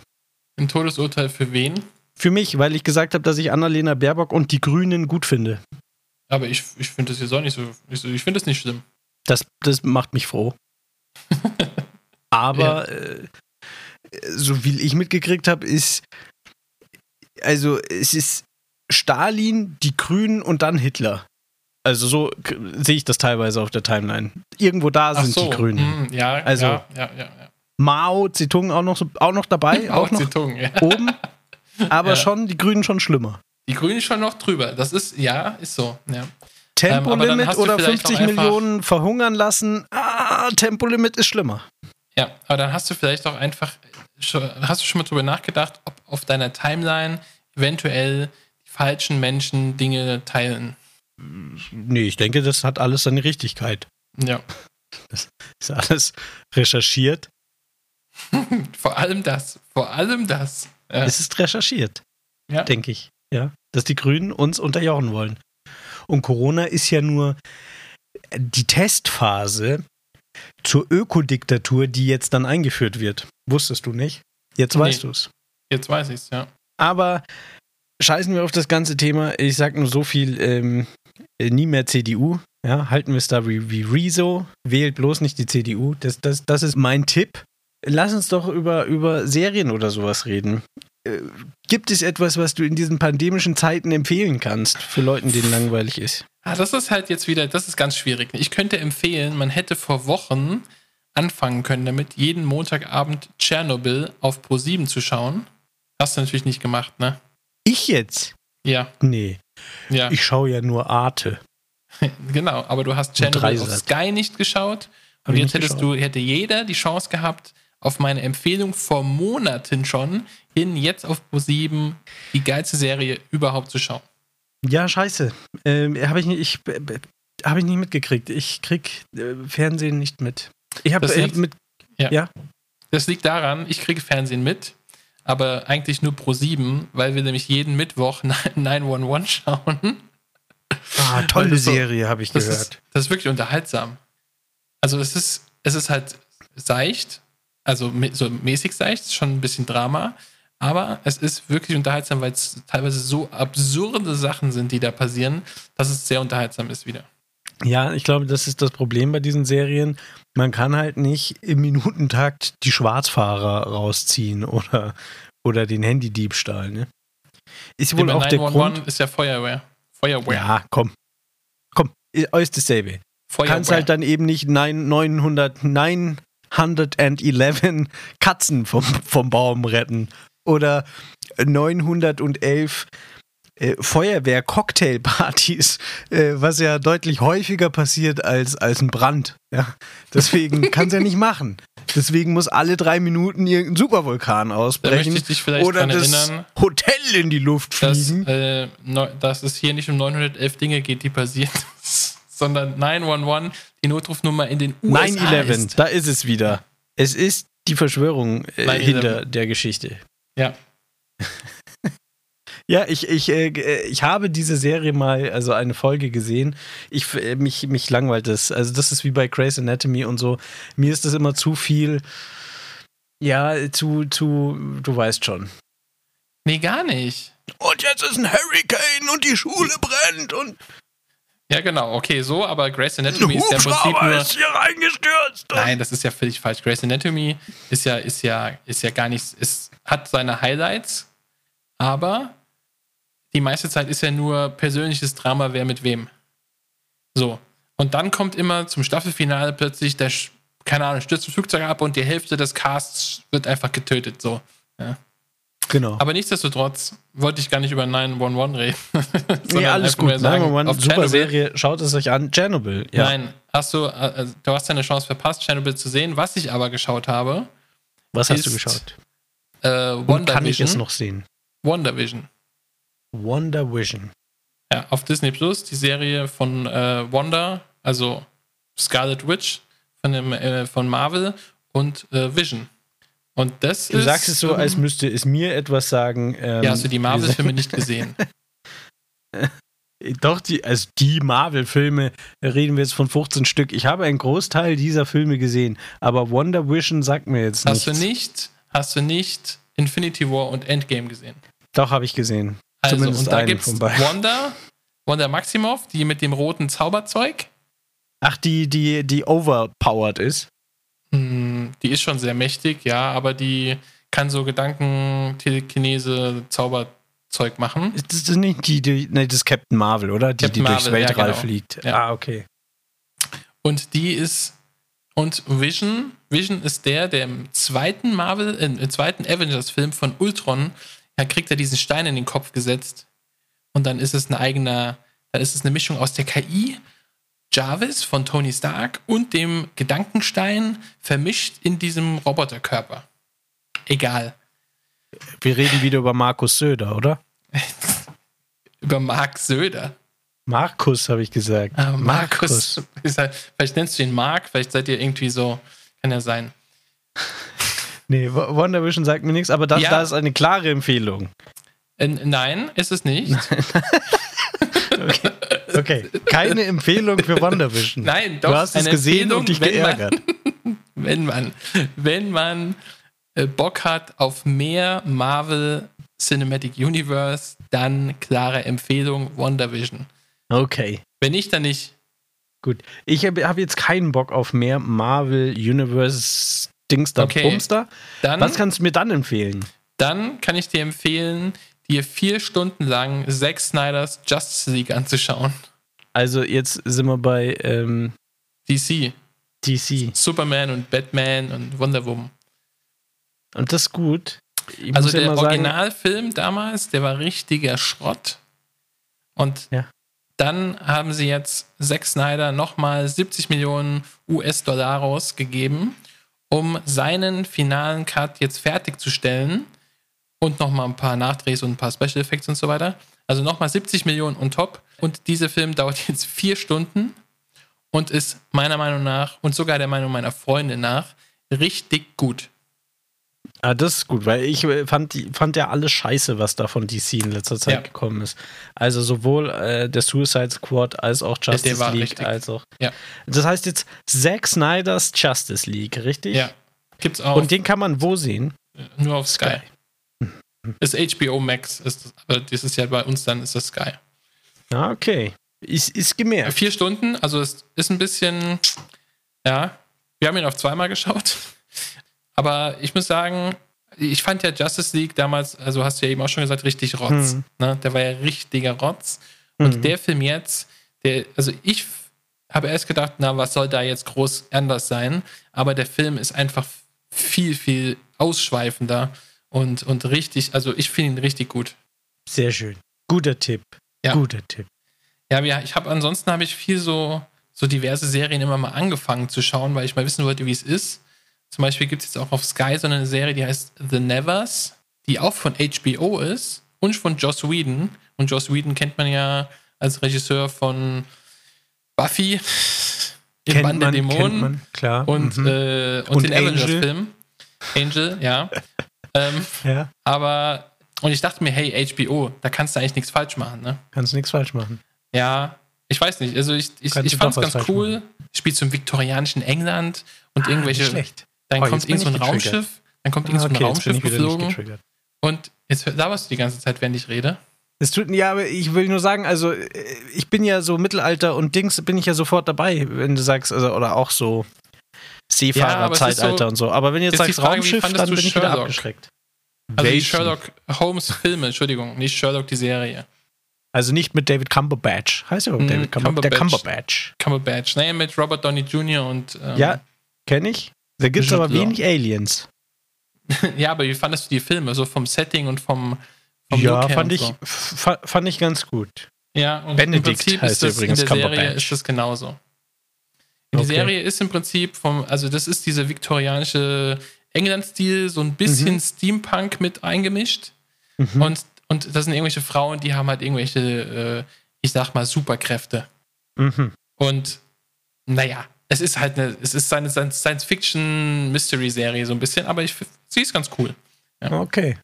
Ein Todesurteil für wen? Für mich, weil ich gesagt habe, dass ich Annalena Baerbock und die Grünen gut finde. Aber ich, ich finde das jetzt auch nicht so. Ich, ich finde das nicht schlimm. Das, das macht mich froh. Aber ja. äh, so wie ich mitgekriegt habe, ist also es ist Stalin, die Grünen und dann Hitler. Also so sehe ich das teilweise auf der Timeline. Irgendwo da sind so, die Grünen. Mh, ja, also ja, ja, ja, ja. Mao Zedong auch noch, auch noch dabei, auch noch Zedong, ja. oben. Aber schon die Grünen schon schlimmer. Die Grünen schon noch drüber. Das ist ja, ist so. Ja. Tempolimit ähm, oder 50 Millionen verhungern lassen. Ah, Tempolimit ist schlimmer. Ja, aber dann hast du vielleicht auch einfach, hast du schon mal drüber nachgedacht, ob auf deiner Timeline eventuell die falschen Menschen Dinge teilen? Nee, ich denke, das hat alles seine Richtigkeit. Ja. Das ist alles recherchiert. vor allem das. Vor allem das. Ja. Es ist recherchiert. Ja. Denke ich. Ja. Dass die Grünen uns unterjochen wollen. Und Corona ist ja nur die Testphase zur Ökodiktatur, die jetzt dann eingeführt wird. Wusstest du nicht? Jetzt nee. weißt du es. Jetzt weiß ich es, ja. Aber scheißen wir auf das ganze Thema. Ich sag nur so viel, ähm, nie mehr CDU. Ja, halten wir es da wie, wie Rezo. Wählt bloß nicht die CDU. Das, das, das ist mein Tipp. Lass uns doch über, über Serien oder sowas reden. Äh, gibt es etwas, was du in diesen pandemischen Zeiten empfehlen kannst für Leute, denen langweilig ist? Ah, das ist halt jetzt wieder, das ist ganz schwierig. Ich könnte empfehlen, man hätte vor Wochen anfangen können damit, jeden Montagabend Tschernobyl auf Pro7 zu schauen. Hast du natürlich nicht gemacht, ne? Ich jetzt? Ja. Nee. Ja. Ich schaue ja nur Arte. genau, aber du hast Tschernobyl auf Sky nicht geschaut. Und jetzt hättest geschaut. du, hätte jeder die Chance gehabt, auf meine Empfehlung vor Monaten schon hin, jetzt auf Pro7 die geilste Serie überhaupt zu schauen. Ja, scheiße. Ähm, habe ich, nicht, ich, hab ich nicht mitgekriegt. Ich krieg äh, Fernsehen nicht mit. Ich habe hab mit. Ja. ja. Das liegt daran, ich kriege Fernsehen mit, aber eigentlich nur Pro7, weil wir nämlich jeden Mittwoch 911 schauen. Ah, tolle so, Serie, habe ich das gehört. Ist, das ist wirklich unterhaltsam. Also es ist, es ist halt seicht, also so mäßig seicht, schon ein bisschen Drama, aber es ist wirklich unterhaltsam, weil es teilweise so absurde Sachen sind, die da passieren, dass es sehr unterhaltsam ist wieder. Ja, ich glaube, das ist das Problem bei diesen Serien. Man kann halt nicht im Minutentakt die Schwarzfahrer rausziehen oder, oder den Handydiebstahl. Ne? Ist wohl auch der Grund. ist ja Feuerwehr. Feuerwehr. Ja, komm. Komm, ist dasselbe. Feuerwehr. Kannst halt dann eben nicht 900, 911 Katzen vom, vom Baum retten oder 911 äh, Feuerwehr-Cocktailpartys, äh, was ja deutlich häufiger passiert als, als ein Brand. Ja? Deswegen kann es ja nicht machen. Deswegen muss alle drei Minuten irgendein Supervulkan ausbrechen da oder das erinnern, Hotel in die Luft fliegen. Dass, äh, dass es hier nicht um 911 Dinge geht, die passieren, sondern 911, die Notrufnummer in den USA 9-11, da ist es wieder. Es ist die Verschwörung äh, hinter der Geschichte. Ja. Ja, ich, ich, äh, ich habe diese Serie mal, also eine Folge gesehen. Ich, äh, mich, mich langweilt es. Also, das ist wie bei Grey's Anatomy und so. Mir ist das immer zu viel. Ja, zu, zu, du weißt schon. Nee, gar nicht. Und jetzt ist ein Hurricane und die Schule brennt und. Ja, genau, okay, so, aber Grey's Anatomy ist ja im Prinzip nur. Ist hier reingestürzt. Nein, das ist ja völlig falsch. Grey's Anatomy ist ja, ist ja, ist ja gar nichts, ist, hat seine Highlights, aber die meiste Zeit ist ja nur persönliches Drama, wer mit wem. So. Und dann kommt immer zum Staffelfinale plötzlich der, keine Ahnung, stürzt ein Flugzeug ab und die Hälfte des Casts wird einfach getötet. So. Ja. Genau. Aber nichtsdestotrotz wollte ich gar nicht über 911 reden. nee, alles gut. 911, super Serie, schaut es euch an. Chernobyl, ja. Nein, hast du, äh, du hast deine Chance verpasst, Chernobyl zu sehen. Was ich aber geschaut habe. Was hast du geschaut? Äh, Wonder kann Vision. ich es noch sehen? Wonder Vision. Wonder Vision. Ja, auf Disney Plus, die Serie von äh, Wanda, also Scarlet Witch von, dem, äh, von Marvel und äh, Vision. Und das du ist, sagst es so, als ähm, müsste es mir etwas sagen. Ähm, ja, hast du die Marvel-Filme nicht gesehen? Doch, die, also die Marvel-Filme, reden wir jetzt von 15 Stück. Ich habe einen Großteil dieser Filme gesehen, aber Wonder Vision sagt mir jetzt hast nichts. Du nicht, hast du nicht Infinity War und Endgame gesehen? Doch, habe ich gesehen. Also, Zumindest und da gibt es. Wanda, Wanda Maximoff, die mit dem roten Zauberzeug. Ach, die, die, die overpowered ist. Hm, Die ist schon sehr mächtig, ja, aber die kann so Gedanken-Telekinese, Zauberzeug machen. Ist das nicht die, die nee, das ist Captain Marvel, oder? Die, Captain die durchs Marvel, ja, Weltall genau. fliegt. Ja. Ah, okay. Und die ist. Und Vision, Vision ist der, der im zweiten Marvel, im zweiten Avengers-Film von Ultron, ja, kriegt er diesen Stein in den Kopf gesetzt. Und dann ist es ein eigener, dann ist es eine Mischung aus der KI, Jarvis von Tony Stark und dem Gedankenstein vermischt in diesem Roboterkörper. Egal. Wir reden wieder über Markus Söder, oder? Über Mark Söder. Markus, habe ich gesagt. Ah, Markus. Ist halt, vielleicht nennst du ihn Mark, vielleicht seid ihr irgendwie so, kann ja sein. Nee, Wo- Wonder Vision sagt mir nichts, aber das Ja. da ist eine klare Empfehlung. Äh, nein, ist es nicht. Okay, keine Empfehlung für Wonder Vision. Nein, doch. Du hast es gesehen Empfehlung, und dich wenn man- geärgert. wenn man, wenn man äh, Bock hat auf mehr Marvel Cinematic Universe, dann klare Empfehlung WandaVision. Okay, Wenn nicht, dann nicht. gut. Ich habe hab jetzt keinen Bock auf mehr Marvel Universe Dingster Okay. Bumster. Dann, Was kannst du mir dann empfehlen? dann kann ich dir empfehlen, dir vier Stunden lang Zack Snyders Justice League anzuschauen. Also jetzt sind wir bei ähm, DC. DC. Superman und Batman und Wonder Woman. Und das ist gut. Ich Also ja der sagen, Originalfilm damals, der war richtiger Schrott. Und Ja. dann haben sie jetzt Zack Snyder nochmal 70 Millionen US-Dollar rausgegeben, um seinen finalen Cut jetzt fertigzustellen und nochmal ein paar Nachdrehs und ein paar Special Effects und so weiter. Also nochmal 70 Millionen on top. Und dieser Film dauert jetzt vier Stunden und ist meiner Meinung nach und sogar der Meinung meiner Freunde nach richtig gut. Ah, das ist gut, weil ich äh, fand, fand ja alles scheiße, was da von DC in letzter Zeit Ja. gekommen ist. Also sowohl äh, der Suicide Squad als auch Justice League, richtig. als auch. Ja. Das heißt jetzt Zack Snyders Justice League, richtig? Ja. Gibt's auch. Und den kann man wo sehen? Nur auf Sky. Ist HBO Max, ist das, aber das ist ja bei uns dann ist das Sky. Ah, okay. Ist, ist gemerkt. Vier Stunden, also es ist ein bisschen, ja, wir haben ihn auf zweimal geschaut. Aber ich muss sagen, ich fand ja Justice League damals, also hast du ja eben auch schon gesagt, richtig Rotz. Hm. Ne? Der war ja richtiger Rotz. Und Mhm. der Film jetzt, der, also ich habe erst gedacht, na, was soll da jetzt groß anders sein? Aber der Film ist einfach viel, viel ausschweifender und, und richtig, also ich finde ihn richtig gut. Sehr schön. Guter Tipp. Ja. Guter Tipp. Ja, wir- ich habe ansonsten habe ich viel so, so diverse Serien immer mal angefangen zu schauen, weil ich mal wissen wollte, wie es ist. Zum Beispiel gibt es jetzt auch auf Sky so eine Serie, die heißt The Nevers, die auch von HBO ist und von Joss Whedon. Und Joss Whedon kennt man ja als Regisseur von Buffy, im Band der Dämonen man, klar. und, Mhm. äh, und, Und den. Avengers-Film. Angel, ja. ähm, ja, aber, und ich dachte mir, hey, HBO, da kannst du eigentlich nichts falsch machen, ne? kannst nichts falsch machen. Ja, ich weiß nicht. Also ich, ich, Kannst ich du fand es ganz cool. Spielt so im viktorianischen England und Ah, irgendwelche. Dann Oh, kommt irgend so ein getriggert. Raumschiff. Dann kommt irgend so ein okay, Raumschiff ich wieder nicht geflogen. getriggert. Und jetzt laberst du die ganze Zeit, während ich rede. Es tut, ja, aber ich will nur sagen, also äh, ich bin ja so Mittelalter und Dings bin ich ja sofort dabei, wenn du sagst, also, oder auch so Ja, aber es ist Seefahrer-Zeitalter so- und so. Aber wenn du jetzt sagst Frage, Raumschiff, fandest dann du bin ich wieder Sherlock? abgeschreckt. Also die? Sherlock Holmes Filme, Entschuldigung, nicht Sherlock die Serie. Also nicht mit David Cumberbatch. Heißt er überhaupt Mhm, David Cumberbatch? Der Cumberbatch. Cumberbatch. Cumberbatch. Nee, mit Robert Downey Jr. und. Ähm, Ja, kenne ich. Da gibt es aber wenig Aliens. ja, aber wie fandest du die Filme? So vom Setting und vom. vom ja, Look fand ich, so. fand ich ganz gut. Ja, und Benedict im Prinzip heißt ist das, übrigens in der Serie ist das genauso. Die Okay. Serie ist im Prinzip vom, also das ist dieser viktorianische England-Stil, so ein bisschen Mhm. Steampunk mit eingemischt. Mhm. Und, und das sind irgendwelche Frauen, die haben halt irgendwelche, äh, ich sag mal, Superkräfte. Mhm. Und naja, es ist halt eine, es ist eine Science-Fiction-Mystery-Serie so ein bisschen, aber ich, sie ist ganz cool. Okay.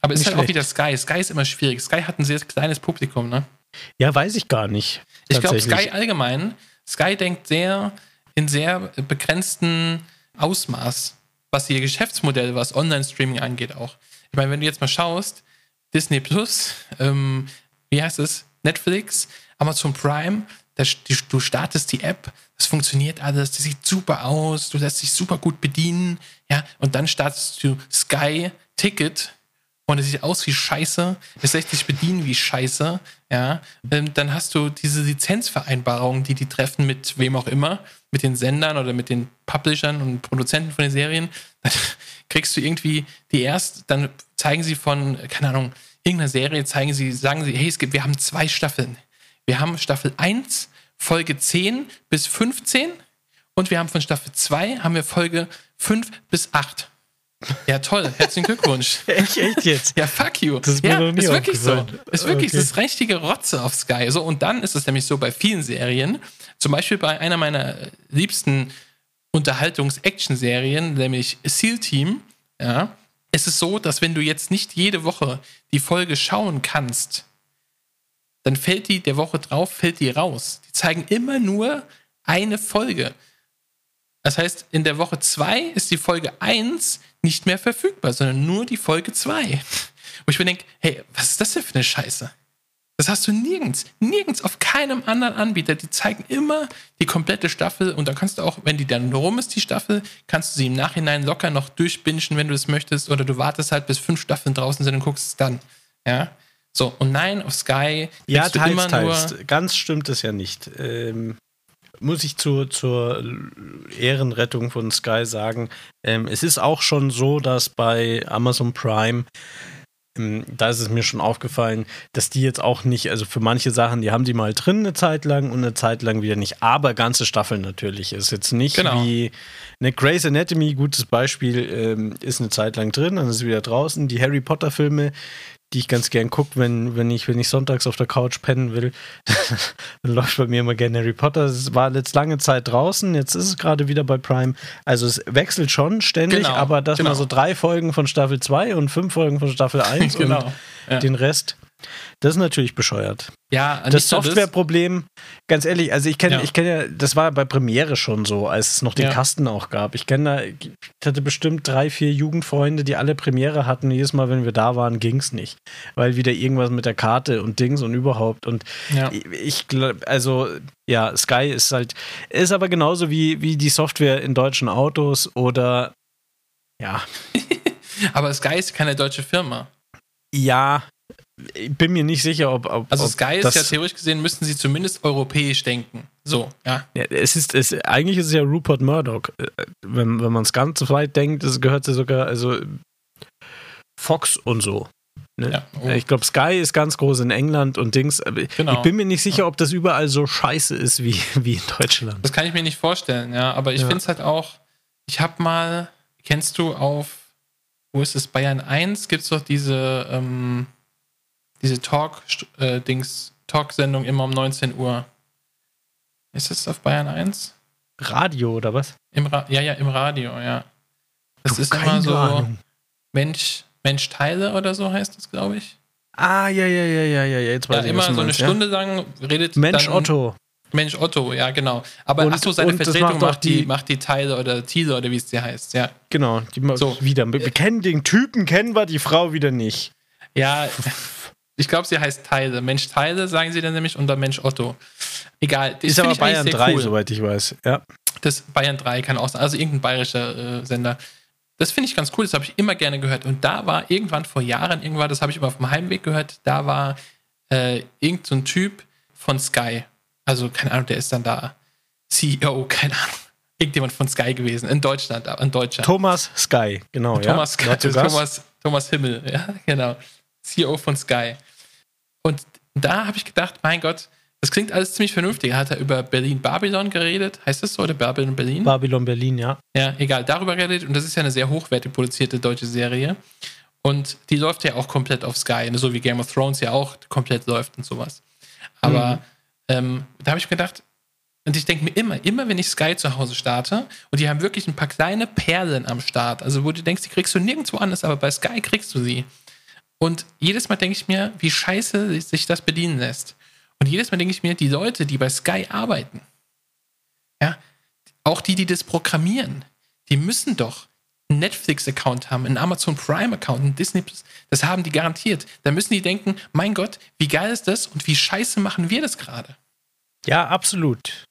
Aber es ist halt auch wieder Sky. Sky ist immer schwierig. Sky hat ein sehr kleines Publikum, ne? Ja, weiß ich gar nicht. Ich glaube. Sky allgemein, Sky denkt sehr in sehr begrenzten Ausmaß, was ihr Geschäftsmodell, was Online-Streaming angeht, auch. Ich meine, wenn du jetzt mal schaust, Disney Plus, ähm, wie heißt es? Netflix, Amazon Prime, das, die, du startest die App, das funktioniert alles, das sieht super aus, du lässt dich super gut bedienen, ja, und dann startest du Sky Ticket und es sieht aus wie Scheiße, es lässt sich bedienen wie Scheiße, ja, ähm, dann hast du diese Lizenzvereinbarungen, die die treffen mit wem auch immer, mit den Sendern oder mit den Publishern und Produzenten von den Serien, dann kriegst du irgendwie die erst, dann zeigen sie von, keine Ahnung, irgendeiner Serie, zeigen sie, sagen sie, hey, es gibt, wir haben zwei Staffeln. Wir haben Staffel 1, Folge 10 bis 15 und wir haben von Staffel 2 haben wir Folge 5 bis 8. Ja, toll. Herzlichen Glückwunsch. Echt, echt jetzt? Ja, fuck you. Das ist mir ja, noch nie ist wirklich so. Ist wirklich, Okay. das richtige Rotze auf Sky. So, und dann ist es nämlich so bei vielen Serien, zum Beispiel bei einer meiner liebsten Unterhaltungs-Action-Serien, nämlich SEAL Team, ja, ist es so, dass wenn du jetzt nicht jede Woche die Folge schauen kannst, dann fällt die der Woche drauf, fällt die raus. Die zeigen immer nur eine Folge. Das heißt, in der Woche 2 ist die Folge 1 nicht mehr verfügbar, sondern nur die Folge 2. Wo ich mir denke, hey, was ist das denn für eine Scheiße? Das hast du nirgends, nirgends auf keinem anderen Anbieter. Die zeigen immer die komplette Staffel und dann kannst du auch, wenn die dann rum ist, die Staffel, kannst du sie im Nachhinein locker noch durchbingen, wenn du es möchtest, oder du wartest halt, bis fünf Staffeln draußen sind und guckst es dann. Ja. So, und nein, auf Sky Ja, teils, immer teils. nur. Ganz stimmt es ja nicht. Ähm, muss ich zur, zur Ehrenrettung von Sky sagen, ähm, es ist auch schon so, dass bei Amazon Prime, ähm, da ist es mir schon aufgefallen, dass die jetzt auch nicht, also für manche Sachen, die haben die mal drin eine Zeit lang und eine Zeit lang wieder nicht, aber ganze Staffeln natürlich. Ist jetzt nicht Genau. wie eine Grey's Anatomy, gutes Beispiel, ähm, ist eine Zeit lang drin, dann ist es wieder draußen. Die Harry Potter Filme, die ich ganz gern gucke, wenn, wenn, ich, wenn ich sonntags auf der Couch pennen will, dann läuft bei mir immer gerne Harry Potter. Es war jetzt lange Zeit draußen, jetzt ist es gerade wieder bei Prime. Also es wechselt schon ständig, Genau, aber dass genau. man so drei Folgen von Staffel 2 und fünf Folgen von Staffel 1 Genau. und Ja. den Rest, das ist natürlich bescheuert. Ja, Das Softwareproblem, ganz ehrlich, also ich kenne Ja. ich kenne ja, das war bei Premiere schon so, als es noch den Ja. Kasten auch gab. Ich kenne da, ich hatte bestimmt drei, vier Jugendfreunde, die alle Premiere hatten. Jedes Mal, wenn wir da waren, ging es nicht. Weil wieder irgendwas mit der Karte und Dings und überhaupt. Und Ja. ich, ich glaube, also ja, Sky ist halt, ist aber genauso wie, wie die Software in deutschen Autos oder ja, Aber Sky ist keine deutsche Firma. ja, ich bin mir nicht sicher, ob. ob Also ob Sky ist das, ja theoretisch gesehen, müssten sie zumindest europäisch denken. So, ja. Ja, es ist, es, eigentlich ist es ja Rupert Murdoch. Äh, Wenn, wenn man es ganz weit denkt, es gehört ja sogar, also Fox und so. Ne? ja. Oh, Ich glaube, Sky ist ganz groß in England und Dings. Genau. Ich bin mir nicht sicher, ob das überall so scheiße ist wie, wie in Deutschland. Das kann ich mir nicht vorstellen, ja. Aber ich Ja. finde es halt auch, ich habe mal, kennst du auf, wo ist es, Bayern 1, gibt es doch diese, ähm, diese Talk-Dings, Talk-Sendung immer um 19 Uhr. Ist es auf Bayern 1? Radio oder was? Im Ra ja, ja, im Radio, ja. Das Du, ist immer so Ahnung. Mensch, Mensch Teile oder so heißt das, glaube ich. Ah, ja, ja, ja, ja, ja, jetzt weiß Ja, ich, immer so eine meinst, ja. Stunde lang redet Mensch Otto. Mensch Otto, ja, genau. Aber Und- ach so, seine das Vertretung macht macht die, die- macht die Teile oder Thiele oder wie es dir heißt, ja. Genau, die So. wieder. Wir kennen den Typen, kennen wir, die Frau wieder nicht. Ja, ich glaube, sie heißt Teile. Mensch Teile, sagen sie dann nämlich, und dann Mensch Otto. Egal. Das Ist aber Bayern sehr 3, cool. soweit ich weiß. Ja. Das Bayern 3 kann auch sein, also irgendein bayerischer äh, Sender. Das finde ich ganz cool, das habe ich immer gerne gehört. Und da war irgendwann vor Jahren, irgendwann, das habe ich immer auf dem Heimweg gehört, da war äh, irgend so ein Typ von Sky. Also, keine Ahnung, der ist dann da CEO, keine Ahnung. Irgendjemand von Sky gewesen, in Deutschland, in Deutschland. Thomas Sky, genau. Thomas, ja. Sky, Thomas, Thomas Himmel, ja, genau. CEO von Sky. Und da habe ich gedacht, mein Gott, das klingt alles ziemlich vernünftig. Hat er über Berlin Babylon geredet? Heißt das so? Oder Babylon Berlin? Babylon Berlin, ja. Ja, egal, darüber geredet. Und das ist ja eine sehr hochwertig produzierte deutsche Serie. Und die läuft ja auch komplett auf Sky, so wie Game of Thrones ja auch komplett läuft und sowas. Aber mhm. ähm, da habe ich gedacht, und ich denke mir immer, immer wenn ich Sky zu Hause starte und die haben wirklich ein paar kleine Perlen am Start, also wo du denkst, die kriegst du nirgendwo anders, aber bei Sky kriegst du sie. Und jedes Mal denke ich mir, wie scheiße sich das bedienen lässt. Und jedes Mal denke ich mir, die Leute, die bei Sky arbeiten, ja, auch die, die das programmieren, die müssen doch einen Netflix-Account haben, einen Amazon Prime-Account, einen Disney Plus, das haben die garantiert. Da müssen die denken, mein Gott, wie geil ist das und wie scheiße machen wir das gerade? Ja, absolut.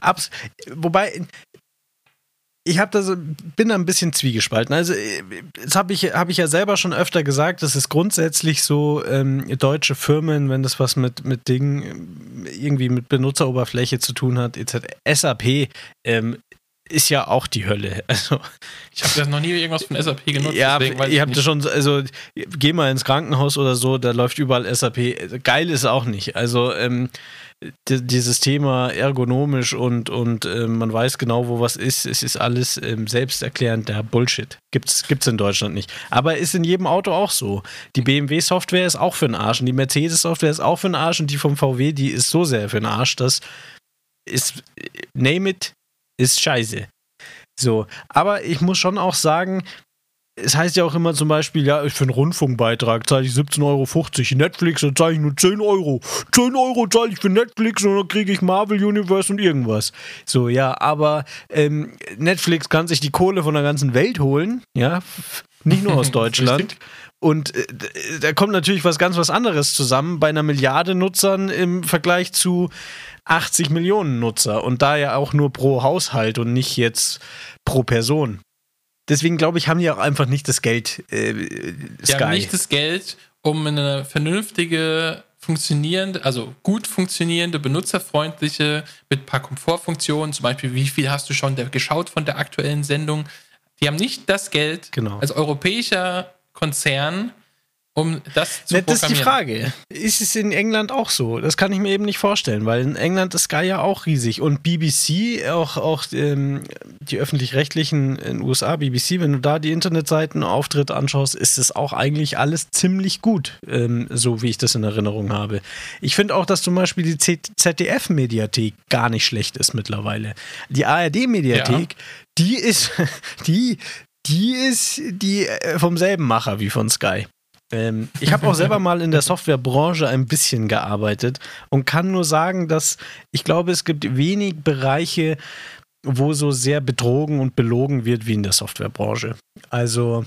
Abs Wobei, ich habe das, bin da ein bisschen zwiegespalten. Also, das habe ich, hab ich ja selber schon öfter gesagt, das ist grundsätzlich so, ähm, deutsche Firmen, wenn das was mit, mit Dingen, irgendwie mit Benutzeroberfläche zu tun hat, etc. SAP ähm, ist ja auch die Hölle. Also, ich habe ja noch nie irgendwas von SAP genutzt. Ja, ihr habt das schon, also geh mal ins Krankenhaus oder so, da läuft überall SAP. Geil ist auch nicht. Also ähm, dieses Thema ergonomisch und, und äh, man weiß genau, wo was ist, es ist alles ähm, selbsterklärend, der Bullshit. Gibt's, gibt's in Deutschland nicht. Aber ist in jedem Auto auch so. Die BMW-Software ist auch für den Arsch und die Mercedes-Software ist auch für den Arsch und die vom VW, die ist so sehr für den Arsch, dass ist, name it, ist scheiße. So, aber ich muss schon auch sagen, es heißt ja auch immer zum Beispiel, ja, für einen Rundfunkbeitrag zahle ich 17,50 Euro. Netflix, dann zahle ich nur 10 Euro. 10 Euro zahle ich für Netflix und dann kriege ich Marvel Universe und irgendwas. So, ja, aber ähm, Netflix kann sich die Kohle von der ganzen Welt holen, ja, nicht nur aus Deutschland. Und äh, da kommt natürlich was ganz was anderes zusammen bei einer Milliarde Nutzern im Vergleich zu 80 Millionen Nutzer und da ja auch nur pro Haushalt und nicht jetzt pro Person. Deswegen glaube ich, haben die auch einfach nicht das Geld. Äh, Sky. Die haben nicht das Geld, um eine vernünftige, funktionierende, also gut funktionierende, benutzerfreundliche, mit ein paar Komfortfunktionen, zum Beispiel, wie viel hast du schon geschaut von der aktuellen Sendung. Die haben nicht das Geld genau. als europäischer Konzern, um das zu ne, Das ist die Frage. Ist es in England auch so? Das kann ich mir eben nicht vorstellen, weil in England ist Sky ja auch riesig. Und BBC, auch, auch ähm, die öffentlich-rechtlichen in den USA, BBC, wenn du da die Internetseiten, Auftritt anschaust, ist es auch eigentlich alles ziemlich gut, ähm, so wie ich das in Erinnerung habe. Ich finde auch, dass zum Beispiel die ZDF-Mediathek gar nicht schlecht ist mittlerweile. Die ARD-Mediathek, ja. die ist, die, die ist die äh, vom selben Macher wie von Sky. Ähm, ich habe auch selber mal in der Softwarebranche ein bisschen gearbeitet und kann nur sagen, dass ich glaube, es gibt wenig Bereiche, wo so sehr betrogen und belogen wird wie in der Softwarebranche. Also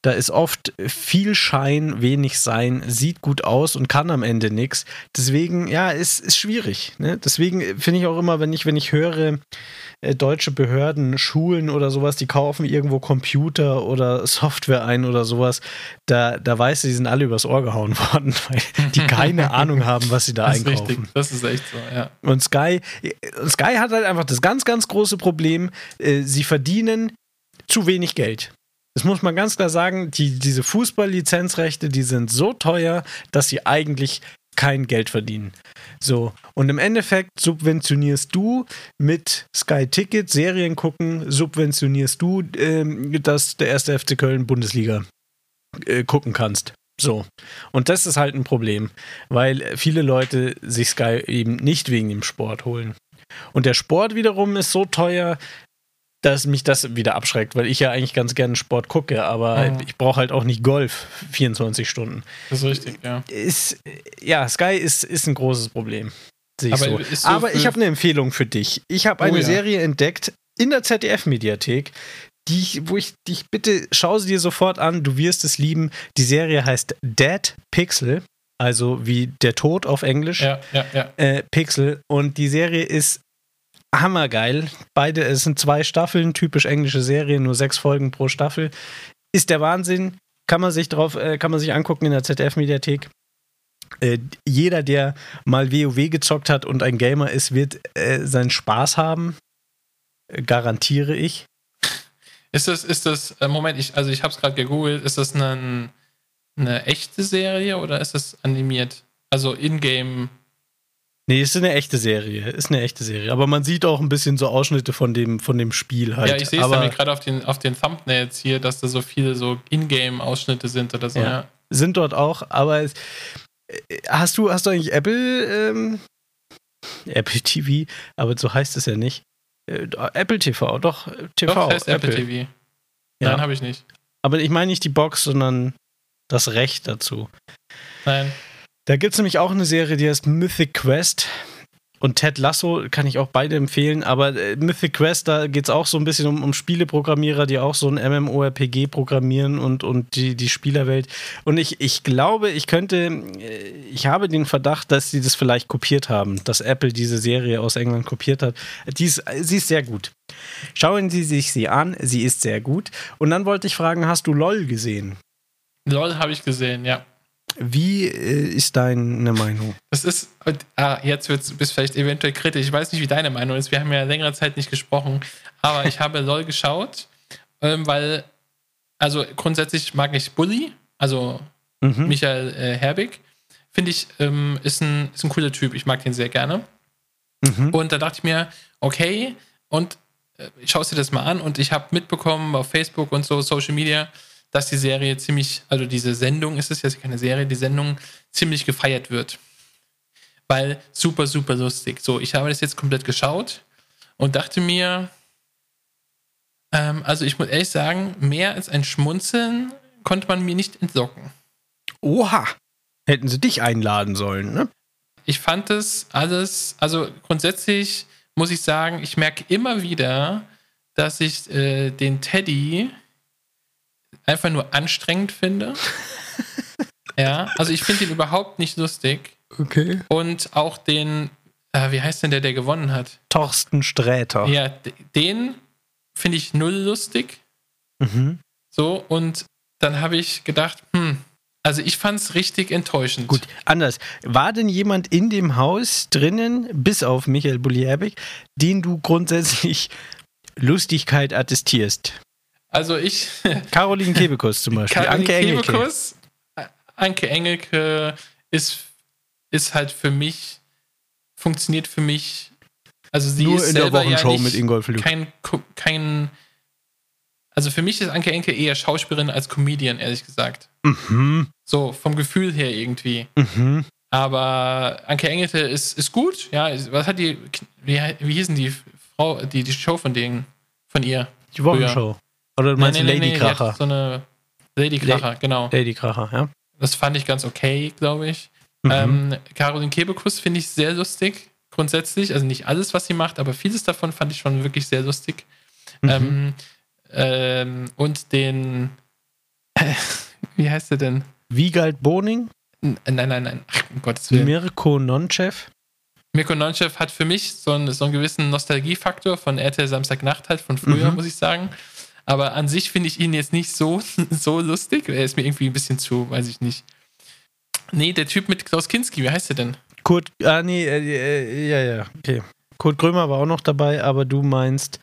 da ist oft viel Schein, wenig Sein, sieht gut aus und kann am Ende nichts. Deswegen, ja, es ist, ist schwierig. Ne? Deswegen finde ich auch immer, wenn ich, wenn ich höre, äh, deutsche Behörden, Schulen oder sowas, die kaufen irgendwo Computer oder Software ein oder sowas, da, da weiß sie, sind alle übers Ohr gehauen worden, weil die keine Ahnung haben, was sie da das einkaufen. Ist richtig. Das ist echt so, ja. Und Sky, Sky hat halt einfach das ganz, ganz große Problem, äh, sie verdienen zu wenig Geld. Das muss man ganz klar sagen, die, diese Fußballlizenzrechte, die sind so teuer, dass sie eigentlich kein Geld verdienen. So, und im Endeffekt subventionierst du mit Sky Ticket, Serien gucken, subventionierst du, ähm, dass der erste FC Köln Bundesliga äh, gucken kannst. So. Und das ist halt ein Problem, weil viele Leute sich Sky eben nicht wegen dem Sport holen. Und der Sport wiederum ist so teuer, dass mich das wieder abschreckt, weil ich ja eigentlich ganz gerne Sport gucke, aber mhm. ich brauche halt auch nicht Golf 24 Stunden. Das ist richtig, ja. Ist, ja, Sky ist, ist ein großes Problem. Aber, so. so aber ich habe eine Empfehlung für dich. Ich habe oh, eine ja. Serie entdeckt in der ZDF-Mediathek, die, wo ich dich bitte, schau sie dir sofort an, du wirst es lieben. Die Serie heißt Dead Pixel, also wie der Tod auf Englisch. Ja, ja, ja. Äh, Pixel. Und die Serie ist hammergeil. Beide, es sind zwei Staffeln, typisch englische Serie, nur sechs Folgen pro Staffel. Ist der Wahnsinn. Kann man sich drauf, äh, kann man sich angucken in der ZDF-Mediathek. Äh, jeder, der mal WoW gezockt hat und ein Gamer ist, wird äh, seinen Spaß haben. Äh, garantiere ich. Ist das, ist das, äh, Moment, ich, also ich habe es gerade gegoogelt, ist das eine, eine echte Serie oder ist das animiert? Also in-game Nee, ist eine echte Serie. Ist eine echte Serie. Aber man sieht auch ein bisschen so Ausschnitte von dem, von dem Spiel halt. Ja, ich sehe es nämlich gerade auf den, auf den Thumbnails hier, dass da so viele so Ingame-Ausschnitte sind oder so. Ja. ja. Sind dort auch, aber es, äh, hast du, hast du eigentlich Apple, ähm, Apple TV, aber so heißt es ja nicht. Äh, Apple TV, doch, TV. Doch, heißt Apple, Apple TV. Ja. Nein, habe ich nicht. Aber ich meine nicht die Box, sondern das Recht dazu. Nein. Da gibt es nämlich auch eine Serie, die heißt Mythic Quest. Und Ted Lasso kann ich auch beide empfehlen, aber äh, Mythic Quest, da geht es auch so ein bisschen um, um Spieleprogrammierer, die auch so ein MMORPG programmieren und, und die, die Spielerwelt. Und ich, ich glaube, ich könnte, äh, ich habe den Verdacht, dass sie das vielleicht kopiert haben, dass Apple diese Serie aus England kopiert hat. Die ist, sie ist sehr gut. Schauen Sie sich sie an, sie ist sehr gut. Und dann wollte ich fragen, hast du LOL gesehen? LOL habe ich gesehen, ja. Wie äh, ist deine Meinung? Das ist, ah, jetzt wird's, bist du vielleicht eventuell kritisch. Ich weiß nicht, wie deine Meinung ist. Wir haben ja längere Zeit nicht gesprochen. Aber ich habe LOL geschaut, ähm, weil, also grundsätzlich mag ich Bully, also mhm. Michael äh, Herbig. Finde ich, ähm, ist, ein, ist ein cooler Typ. Ich mag den sehr gerne. Mhm. Und da dachte ich mir, okay, und äh, schaust dir das mal an. Und ich habe mitbekommen auf Facebook und so, Social Media, dass die Serie ziemlich, also diese Sendung ist es jetzt keine Serie, die Sendung ziemlich gefeiert wird. Weil super, super lustig. So, ich habe das jetzt komplett geschaut und dachte mir, ähm, also ich muss ehrlich sagen, mehr als ein Schmunzeln konnte man mir nicht entlocken. Oha! Hätten sie dich einladen sollen, ne? Ich fand es alles, also grundsätzlich muss ich sagen, ich merke immer wieder, dass ich äh, den Teddy einfach nur anstrengend finde. ja, also ich finde ihn überhaupt nicht lustig. Okay. Und auch den, äh, wie heißt denn der, der gewonnen hat? Thorsten Sträter. Ja, den finde ich null lustig. Mhm. So, und dann habe ich gedacht, hm, also ich fand es richtig enttäuschend. Gut, anders. War denn jemand in dem Haus drinnen, bis auf Michael Bulliabig, den du grundsätzlich Lustigkeit attestierst? Also ich. Caroline Kebekus zum Beispiel. Caroline Anke Engelke. Kebekus. Anke Engelke ist, ist halt für mich, funktioniert für mich. Also sie Nur ist in der Wochenshow ja mit Ingolf Lück. Kein, kein, also für mich ist Anke Enke eher Schauspielerin als Comedian, ehrlich gesagt. Mhm. So, vom Gefühl her irgendwie. Mhm. Aber Anke Engelte ist, ist gut, ja. Was hat die, wie, wie hießen die Frau, die, die Show von denen, von ihr? Die Wochenshow. Oder du meinst nee, nee, Lady nee, Kracher? So eine Lady Kracher, La genau. Lady Kracher, ja. Das fand ich ganz okay, glaube ich. Mhm. Ähm, Caroline Kebekus finde ich sehr lustig, grundsätzlich. Also nicht alles, was sie macht, aber vieles davon fand ich schon wirklich sehr lustig. Mhm. Ähm, ähm, und den, wie heißt der denn? Wiegald Boning? N nein, nein, nein. Ach, um Gottes Willen. Mirko Nonchev? Mirko Nonchev hat für mich so einen, so einen gewissen Nostalgiefaktor von RTL Samstagnacht halt von früher, mhm. muss ich sagen. Aber an sich finde ich ihn jetzt nicht so, so lustig. Er ist mir irgendwie ein bisschen zu, weiß ich nicht. Nee, der Typ mit Klaus Kinski, wie heißt der denn? Kurt, ah, nee, äh, äh, ja, ja, okay. Kurt Grömer war auch noch dabei, aber du meinst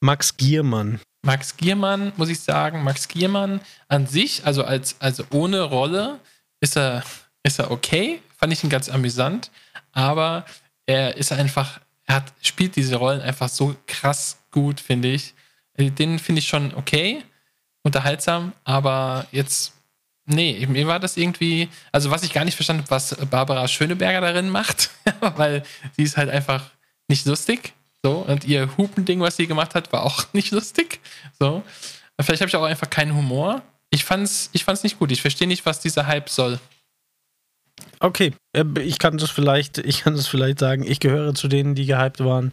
Max Giermann. Max Giermann, muss ich sagen, Max Giermann an sich, also als, also ohne Rolle, ist er, ist er okay. Fand ich ihn ganz amüsant. Aber er ist einfach, er hat, spielt diese Rollen einfach so krass gut, finde ich. Äh, den finde ich schon okay, unterhaltsam, aber jetzt, nee, mir war das irgendwie, also was ich gar nicht verstanden habe, was Barbara Schöneberger darin macht, weil sie ist halt einfach nicht lustig. So, und ihr Hupending, was sie gemacht hat, war auch nicht lustig. So. Vielleicht habe ich auch einfach keinen Humor. Ich fand's, ich fand's nicht gut. Ich verstehe nicht, was dieser Hype soll. Okay, äh, ich kann das vielleicht, ich kann das vielleicht sagen. Ich gehöre zu denen, die gehypt waren.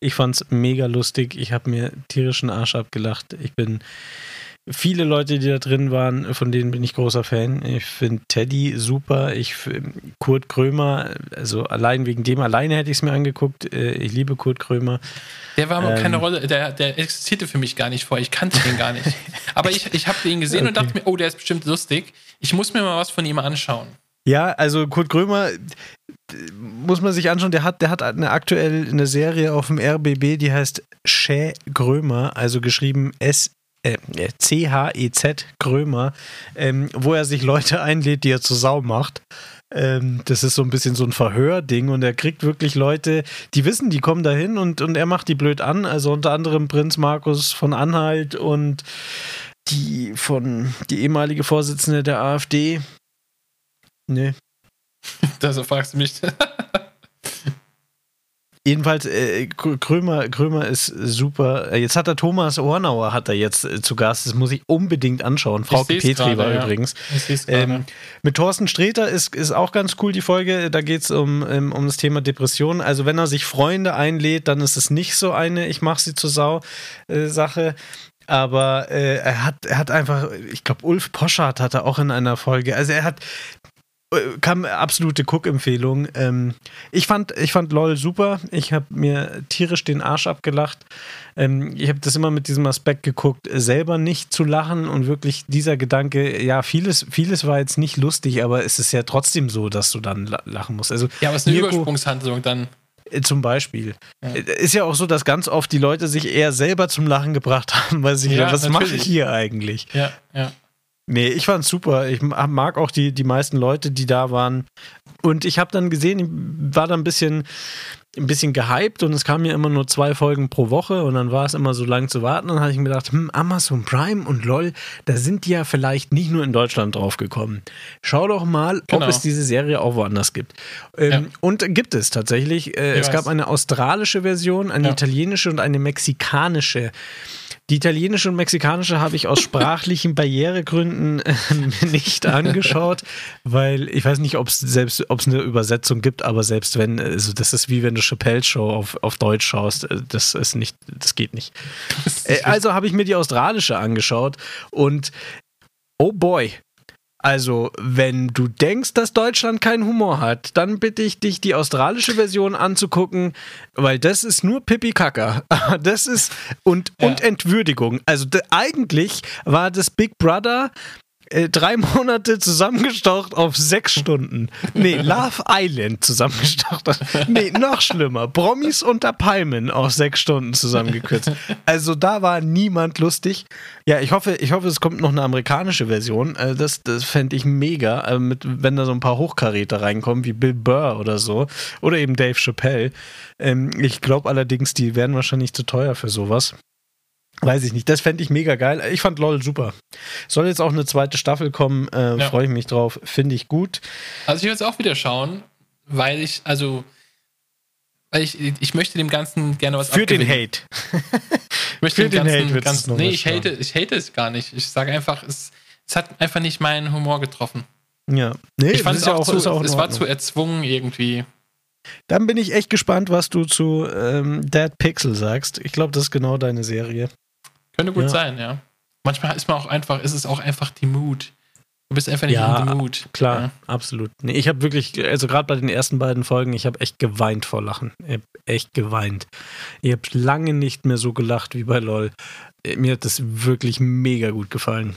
Ich fand's mega lustig. Ich habe mir tierischen Arsch abgelacht. Ich bin viele Leute, die da drin waren, von denen bin ich großer Fan. Ich finde Teddy super. Ich Kurt Krömer, also allein wegen dem alleine hätte ich es mir angeguckt. Äh, ich liebe Kurt Krömer. Der war ähm, keine Rolle, der, der existierte für mich gar nicht vor. Ich kannte den gar nicht. Aber ich, ich habe ihn gesehen okay. und dachte mir, oh, der ist bestimmt lustig. Ich muss mir mal was von ihm anschauen. Ja, also Kurt Krömer muss man sich anschauen, der hat, der hat eine aktuell eine Serie auf dem RBB, die heißt Schä Grömer, also geschrieben S äh, C-H-E-Z Grömer, ähm, wo er sich Leute einlädt, die er zur Sau macht. Ähm, das ist so ein bisschen so ein Verhörding und er kriegt wirklich Leute, die wissen, die kommen dahin und, und er macht die blöd an. Also unter anderem Prinz Markus von Anhalt und die von die ehemalige Vorsitzende der AfD, Nee. Das fragst du mich. Jedenfalls, äh, Krömer, Krömer ist super. Jetzt hat er Thomas Ornauer hat er jetzt äh, zu Gast. Das muss ich unbedingt anschauen. Frau Petri grade, war ja. übrigens. Ähm, mit Thorsten Sträter ist, ist auch ganz cool die Folge. Da geht es um, um, um das Thema Depressionen. Also wenn er sich Freunde einlädt, dann ist es nicht so eine Ich mach sie zur Sau äh, Sache aber äh, er hat er hat einfach, ich glaube, Ulf Poschardt hatte auch in einer Folge, also er hat äh, kam absolute Cook-Empfehlung. Ähm, ich, fand, ich fand LOL super. Ich habe mir tierisch den Arsch abgelacht. Ähm, ich habe das immer mit diesem Aspekt geguckt, selber nicht zu lachen und wirklich dieser Gedanke, ja, vieles, vieles war jetzt nicht lustig, aber es ist ja trotzdem so, dass du dann lachen musst. Also, ja, aber es ist eine Mirko, Übersprungshandlung dann. Äh, zum Beispiel. Ja. Äh, ist ja auch so, dass ganz oft die Leute sich eher selber zum Lachen gebracht haben, weil sie, ja, was mache ich hier eigentlich? Ja, ja. Nee, ich fand's super. Ich mag auch die, die meisten Leute, die da waren. Und ich habe dann gesehen, ich war da ein bisschen, ein bisschen gehypt und es kamen ja immer nur zwei Folgen pro Woche und dann war es immer so lang zu warten. Und dann habe ich mir gedacht, hm, Amazon Prime und LOL, da sind die ja vielleicht nicht nur in Deutschland drauf gekommen. Schau doch mal, genau. ob es diese Serie auch woanders gibt. Ähm, ja. Und gibt es tatsächlich. Äh, es gab eine australische Version, eine ja. italienische und eine mexikanische. Die italienische und mexikanische habe ich aus sprachlichen Barrieregründen äh, nicht angeschaut, weil ich weiß nicht, ob es selbst, ob es eine Übersetzung gibt, aber selbst wenn, also das ist wie wenn du Chappelle Show auf, auf Deutsch schaust, äh, das ist nicht, das geht nicht. Äh, also habe ich mir die australische angeschaut und oh boy, also, wenn du denkst, dass Deutschland keinen Humor hat, dann bitte ich dich, die australische Version anzugucken, weil das ist nur Pipi Kacker. Das ist und, ja. und Entwürdigung. Also eigentlich war das Big Brother äh, drei Monate zusammengestaucht auf sechs Stunden. Nee, Love Island zusammengestaucht. Nee, noch schlimmer. Promis unter Palmen auf sechs Stunden zusammengekürzt. Also da war niemand lustig. Ja, ich hoffe, ich hoffe, es kommt noch eine amerikanische Version. Äh, das das fände ich mega, äh, mit, wenn da so ein paar Hochkaräter reinkommen, wie Bill Burr oder so. Oder eben Dave Chappelle. Ähm, ich glaube allerdings, die werden wahrscheinlich zu teuer für sowas. Weiß ich nicht. Das fände ich mega geil. Ich fand LOL super. Soll jetzt auch eine zweite Staffel kommen. Äh, ja. Freue ich mich drauf. Finde ich gut. Also ich will jetzt auch wieder schauen, weil ich, also, weil ich, ich möchte dem Ganzen gerne was Für abgewinnen. den Hate. ich möchte Für den Ganzen, Hate ganzen, Nee, ich hate, ich hate es gar nicht. Ich sage einfach, es, es hat einfach nicht meinen Humor getroffen. Ja. Nee, ich fand es auch, zu, es war zu erzwungen irgendwie. Dann bin ich echt gespannt, was du zu ähm, Dead Pixel sagst. Ich glaube, das ist genau deine Serie. Könnte gut ja. sein, ja. Manchmal ist man auch einfach, ist es auch einfach die Mut. Du bist einfach nicht ja, in the mood. Klar, ja. absolut. Nee, ich habe wirklich, also gerade bei den ersten beiden Folgen, ich habe echt geweint vor Lachen. Ich habe echt geweint. Ich habe lange nicht mehr so gelacht wie bei LOL. Mir hat das wirklich mega gut gefallen.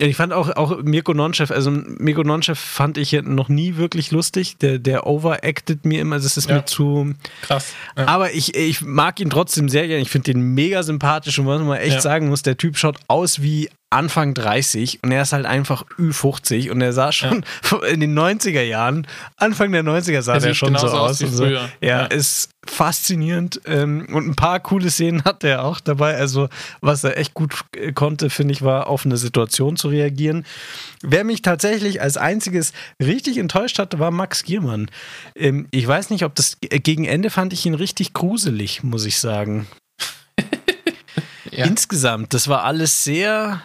Ich fand auch, auch Mirko Nonchef, also Mirko Nonchef fand ich noch nie wirklich lustig. Der, der overacted mir immer, das ist ja. mir zu krass. Ja. Aber ich, ich mag ihn trotzdem sehr gerne. Ich finde den mega sympathisch und was man echt ja. sagen muss, der Typ schaut aus wie Anfang 30 und er ist halt einfach Ü50 und er sah schon ja. in den 90er Jahren, Anfang der 90er sah er, schon so aus. Und so. Ja, ja, ist faszinierend ähm, und ein paar coole Szenen hat er auch dabei. Also, was er echt gut äh, konnte, finde ich, war auf eine Situation zu reagieren. Wer mich tatsächlich als einziges richtig enttäuscht hatte, war Max Giermann. Ähm, ich weiß nicht, ob das äh, gegen Ende fand ich ihn richtig gruselig, muss ich sagen. ja. Insgesamt, das war alles sehr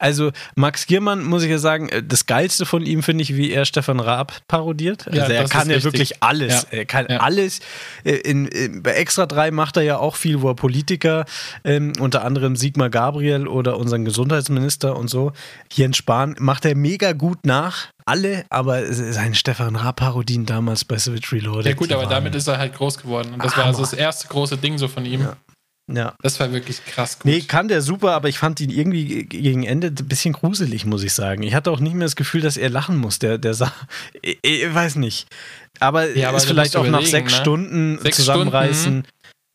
Also Max Giermann, muss ich ja sagen, äh, das Geilste von ihm finde ich, wie er Stefan Raab parodiert. Also Ja, er das kann ja richtig. wirklich alles. Ja. Er kann Ja. alles. Äh, In, in, bei Extra 3 macht er ja auch viel, wo er Politiker, ähm, unter anderem Sigmar Gabriel oder unseren Gesundheitsminister und so, Jens Spahn, macht er mega gut nach. Alle, aber seine Stefan Raab-Parodien damals bei Switch Reloaded. Ja gut, aber damit ist er halt groß geworden. Und das Ah, war also Hammer. das erste große Ding so von ihm. Ja. Ja. Das war wirklich krass gut. Nee, kann der super, aber ich fand ihn irgendwie gegen Ende ein bisschen gruselig, muss ich sagen. Ich hatte auch nicht mehr das Gefühl, dass er lachen muss. Der, der sah, ich, ich weiß nicht. Aber, Ja, aber ist vielleicht auch nach sechs ne? Stunden Sechs zusammenreißen.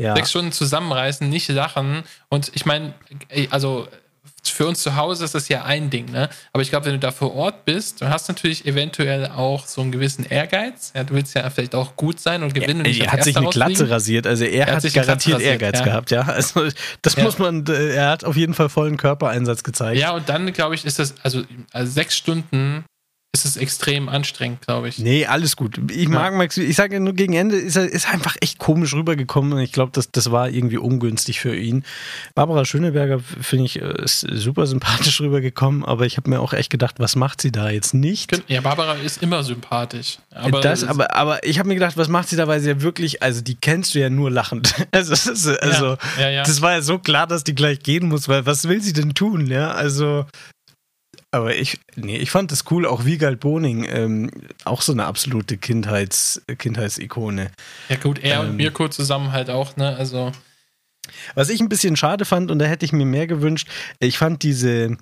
ja. Sechs Stunden zusammenreißen, nicht lachen. Und ich meine, also für uns zu Hause ist das ja ein Ding, ne? Aber ich glaube, wenn du da vor Ort bist, du hast natürlich eventuell auch so einen gewissen Ehrgeiz. Ja, du willst ja vielleicht auch gut sein und gewinnen. und nicht er hat sich eine Glatze rausfliegen. rasiert, also er, hat hat, Glatze garantiert rasiert, Ehrgeiz ja. gehabt, ja. Also das Ja. muss man, äh, er hat auf jeden Fall vollen Körpereinsatz gezeigt. Ja, und dann, glaube ich, ist das, also, also sechs Stunden ist es extrem anstrengend, glaube ich. Nee, alles gut. Ich mag Max, ich sage nur gegen Ende ist er ist einfach echt komisch rübergekommen und ich glaube, das, das war irgendwie ungünstig für ihn. Barbara Schöneberger finde ich äh, ist super sympathisch rübergekommen, aber ich habe mir auch echt gedacht, was macht sie da jetzt nicht? Ja, Barbara ist immer sympathisch. Aber, das, aber, aber ich habe mir gedacht, was macht sie da, weil sie ja wirklich, also die kennst du ja nur lachend. Also, also ja, ja. das war ja so klar, dass die gleich gehen muss, weil was will sie denn tun, ja? Also, aber ich, nee, ich fand das cool, auch Wiegald Boning, ähm, auch so eine absolute Kindheits, Kindheitsikone. ja, gut, er und ähm, Mirko zusammen halt auch, ne? Also, Was ich ein bisschen schade fand, und da hätte ich mir mehr gewünscht, ich fand diese,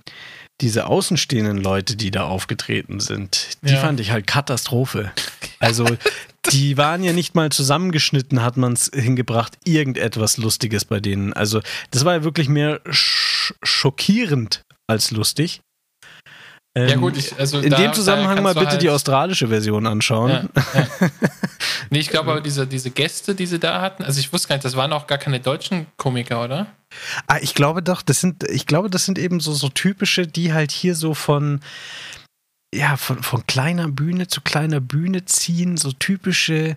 diese außenstehenden Leute, die da aufgetreten sind, die Ja. fand ich halt Katastrophe. Also, die waren ja nicht mal zusammengeschnitten, hat man es hingebracht, irgendetwas Lustiges bei denen. Also, das war ja wirklich mehr sch schockierend als lustig. Ja, Ähm, gut, ich, also in da- dem Zusammenhang mal bitte halt, die australische Version anschauen. Ja, ja. Nee, ich glaube aber, diese, diese Gäste, die sie da hatten, also ich wusste gar nicht, das waren auch gar keine deutschen Komiker, oder? Ah, ich glaube doch, das sind, ich glaube, das sind eben so, so typische, die halt hier so von, ja, von, von kleiner Bühne zu kleiner Bühne ziehen, so typische,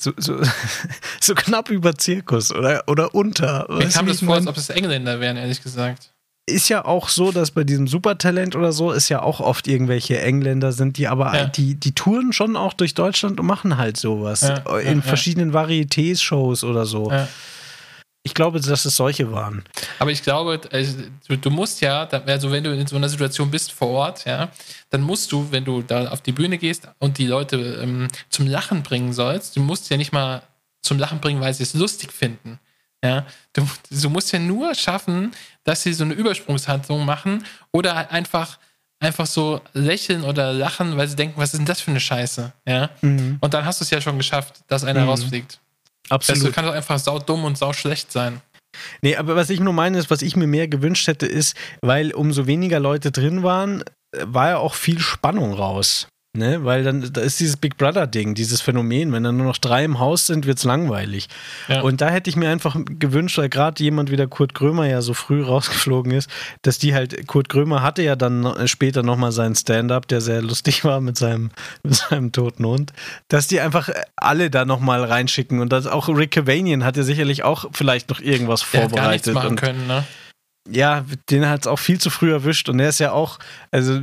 so, so, so knapp über Zirkus oder, oder unter. Mir Weißt kam du, wie das ich vor, als ob es Engländer wären, ehrlich gesagt. Ist ja auch so, dass bei diesem Supertalent oder so ist ja auch oft irgendwelche Engländer sind, die aber Ja. die, die touren schon auch durch Deutschland und machen halt sowas. Ja, in ja, ja. verschiedenen Varietés-Shows oder so. Ja. Ich glaube, dass es solche waren. Aber ich glaube, äh, du, du musst ja, also wenn du in so einer Situation bist vor Ort, ja, dann musst du, wenn du da auf die Bühne gehst und die Leute ähm, zum Lachen bringen sollst, du musst ja nicht mal zum Lachen bringen, weil sie es lustig finden. Ja, du, du musst ja nur schaffen, dass sie so eine Übersprungshandlung machen oder halt einfach, einfach so lächeln oder lachen, weil sie denken, was ist denn das für eine Scheiße? Ja, und dann hast du es ja schon geschafft, dass einer Mhm. rausfliegt. Absolut. Das kann doch einfach sau dumm und sau schlecht sein. Nee, aber was ich nur meine, ist, was ich mir mehr gewünscht hätte, ist, weil umso weniger Leute drin waren, äh, war ja auch viel Spannung raus. Ne? Weil dann, da ist dieses Big Brother-Ding, dieses Phänomen, wenn dann nur noch drei im Haus sind, wird's langweilig. Ja. Und da hätte ich mir einfach gewünscht, weil gerade jemand wie der Kurt Krömer ja so früh rausgeflogen ist, dass die halt, Kurt Krömer hatte ja dann noch- später nochmal seinen Stand-up, der sehr lustig war mit seinem, mit seinem toten Hund, dass die einfach alle da nochmal reinschicken und dass auch Rick Cavanian hat ja sicherlich auch vielleicht noch irgendwas Der hat gar nichts vorbereitet. machen und können, ne? Ja, den hat es auch viel zu früh erwischt und der ist ja auch, also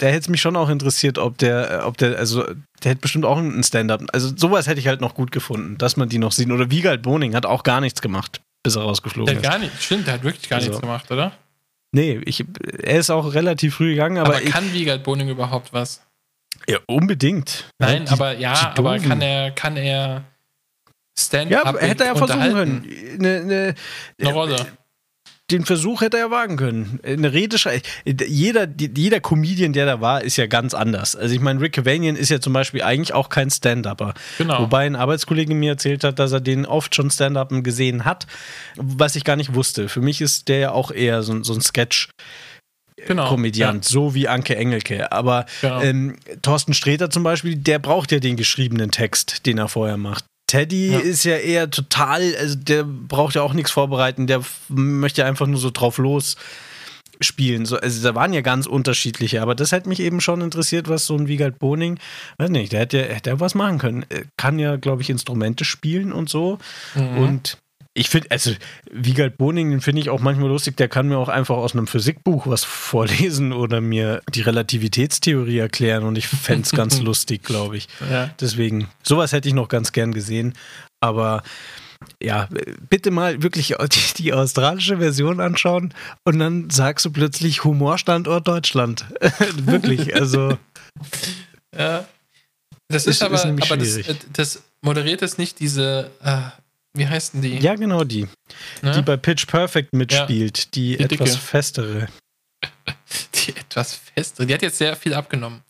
der hätte es mich schon auch interessiert, ob der, ob der, also der hätte bestimmt auch einen Stand-up. Also sowas hätte ich halt noch gut gefunden, dass man die noch sieht. Oder Wiegald Boning hat auch gar nichts gemacht, bis er rausgeflogen Der hat ist. gar nicht, stimmt, der hat wirklich gar Also. nichts gemacht, oder? Nee, ich, er ist auch relativ früh gegangen, aber, Aber, ich, kann Wiegald Boning überhaupt was? ja, unbedingt. Nein, Die- aber ja, aber kann er, kann er Stand-up Ja, hätte er ja versuchen können. Eine, eine, Eine Rolle. Den Versuch hätte er ja wagen können. Eine Rede jeder, jeder Comedian, der da war, ist ja ganz anders. Also ich meine, Rick Cavanian ist ja zum Beispiel eigentlich auch kein Stand-Upper. Genau. Wobei ein Arbeitskollege mir erzählt hat, dass er den oft schon Stand-Upen gesehen hat, was ich gar nicht wusste. Für mich ist der ja auch eher so, so ein Sketch. Genau. Komödiant, so wie Anke Engelke. Aber Genau. ähm, Thorsten Sträter zum Beispiel, der braucht ja den geschriebenen Text, den er vorher macht. Teddy Ja. ist ja eher total, also der braucht ja auch nichts vorbereiten, der möchte einfach nur so drauf los spielen. So, also da waren ja ganz unterschiedliche, aber das hätte mich eben schon interessiert, was so ein Wiegald Boning, weiß nicht, der hätte ja, hätte ja was machen können. Er Kann ja, glaube ich, Instrumente spielen und so. Mhm. Und ich finde, also Wiegald Boning, den finde ich auch manchmal lustig, der kann mir auch einfach aus einem Physikbuch was vorlesen oder mir die Relativitätstheorie erklären und ich fände es ganz lustig, glaube ich. Ja. Deswegen, sowas hätte ich noch ganz gern gesehen. Aber ja, bitte mal wirklich die, die australische Version anschauen und dann sagst du plötzlich Humorstandort Deutschland. wirklich, also. Ja. Das ist, Ist- aber, ist aber das, das moderiert es nicht diese, äh, wie heißen die? Ja, genau die. ne? Die bei Pitch Perfect mitspielt, die, Die etwas dicke. festere. die etwas feste. Die hat jetzt sehr viel abgenommen.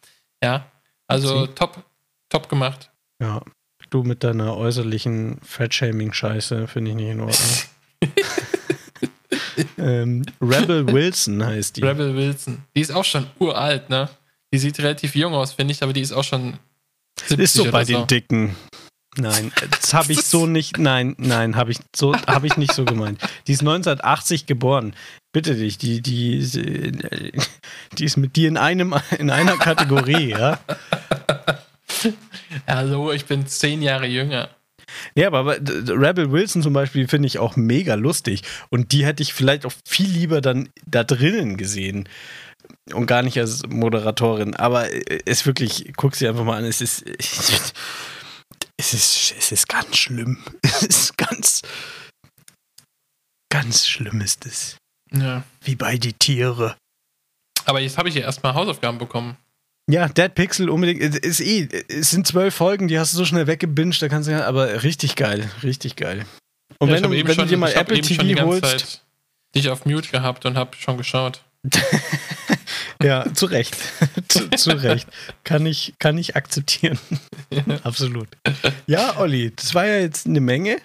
Ja. Also Sie? top, top gemacht. Ja. Du mit deiner äußerlichen Fat-Shaming-Scheiße finde ich nicht in Ordnung. ähm, Rebel Wilson heißt die. Rebel Wilson. Die ist auch schon uralt, ne? Die sieht relativ jung aus, finde ich, aber die ist auch schon 70 ist so bei so. den Dicken. Nein, das habe ich so nicht. Nein, nein, habe ich so habe ich nicht so gemeint. Die ist 1980 geboren. Bitte dich, die die die ist mit dir in einem in einer Kategorie, ja. Hallo, ich bin zehn Jahre jünger. Ja, aber- Rebel Wilson zum Beispiel finde ich auch mega lustig. Und die hätte ich vielleicht auch viel lieber dann da drinnen gesehen. Und gar nicht als Moderatorin. Aber äh, es wirklich, guck sie einfach mal an, es ist. Es ist, es ist ganz schlimm. Es ist ganz. Ganz schlimm ist es. Ja. Wie bei die Tiere. Aber jetzt habe ich ja erstmal Hausaufgaben bekommen. Ja, Dead Pixel unbedingt. Es Ist eh, es sind zwölf Folgen, die hast du so schnell weggebinged, da kannst du ja, aber richtig geil, richtig geil. Und Ja, wenn, ich du, wenn du schon- dir mal ich Apple TV holst, Zeit dich auf Mute gehabt und habe schon geschaut. Ja, zu Recht. zu, zu Recht. Kann ich, kann ich akzeptieren. Absolut. Ja, Olli, das war ja jetzt eine Menge.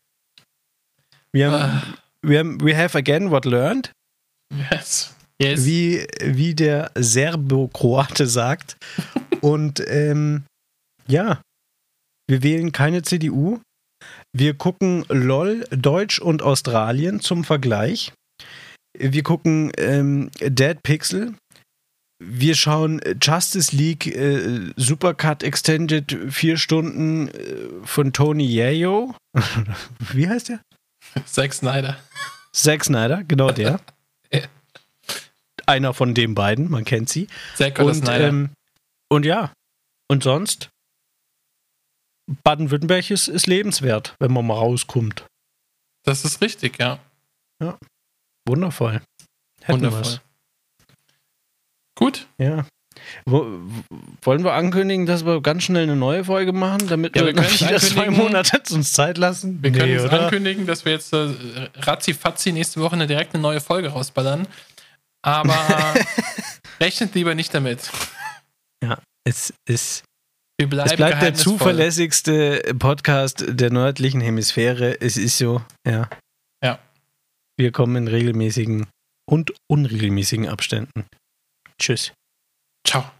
Wir haben, Ah, wir haben, we have again what learned, yes. Yes. wie, wie der Serbo-Kroate sagt. Und ähm, ja, wir wählen keine CDU. Wir gucken LOL, Deutsch und Australien zum Vergleich. Wir gucken ähm, Dead Pixel. Wir schauen Justice League äh, Supercut Extended vier Stunden äh, von Tony Yayo. Wie heißt der? Zack Snyder. Zack Snyder, genau der. Ja. Einer von den beiden, man kennt sie. Zack oder Und, Snyder. ähm, und ja, und sonst, Baden-Württemberg ist, ist lebenswert, wenn man mal rauskommt. das ist richtig, ja. Wundervoll. Hätten Wundervoll. wir's. Gut. Ja. Wollen wir ankündigen, dass wir ganz schnell eine neue Folge machen, damit Ja, wir, wir können wieder zwei. Monate uns Zeit lassen? Wir können es ankündigen, dass wir jetzt äh, ratzi nächste Woche eine direkt eine neue Folge rausballern. Aber rechnet lieber nicht damit. Es, ist, Wir bleiben es bleibt der zuverlässigste Podcast der nördlichen Hemisphäre. Es ist so, ja. Ja. Wir kommen in regelmäßigen und unregelmäßigen Abständen. Tschüss. Ciao.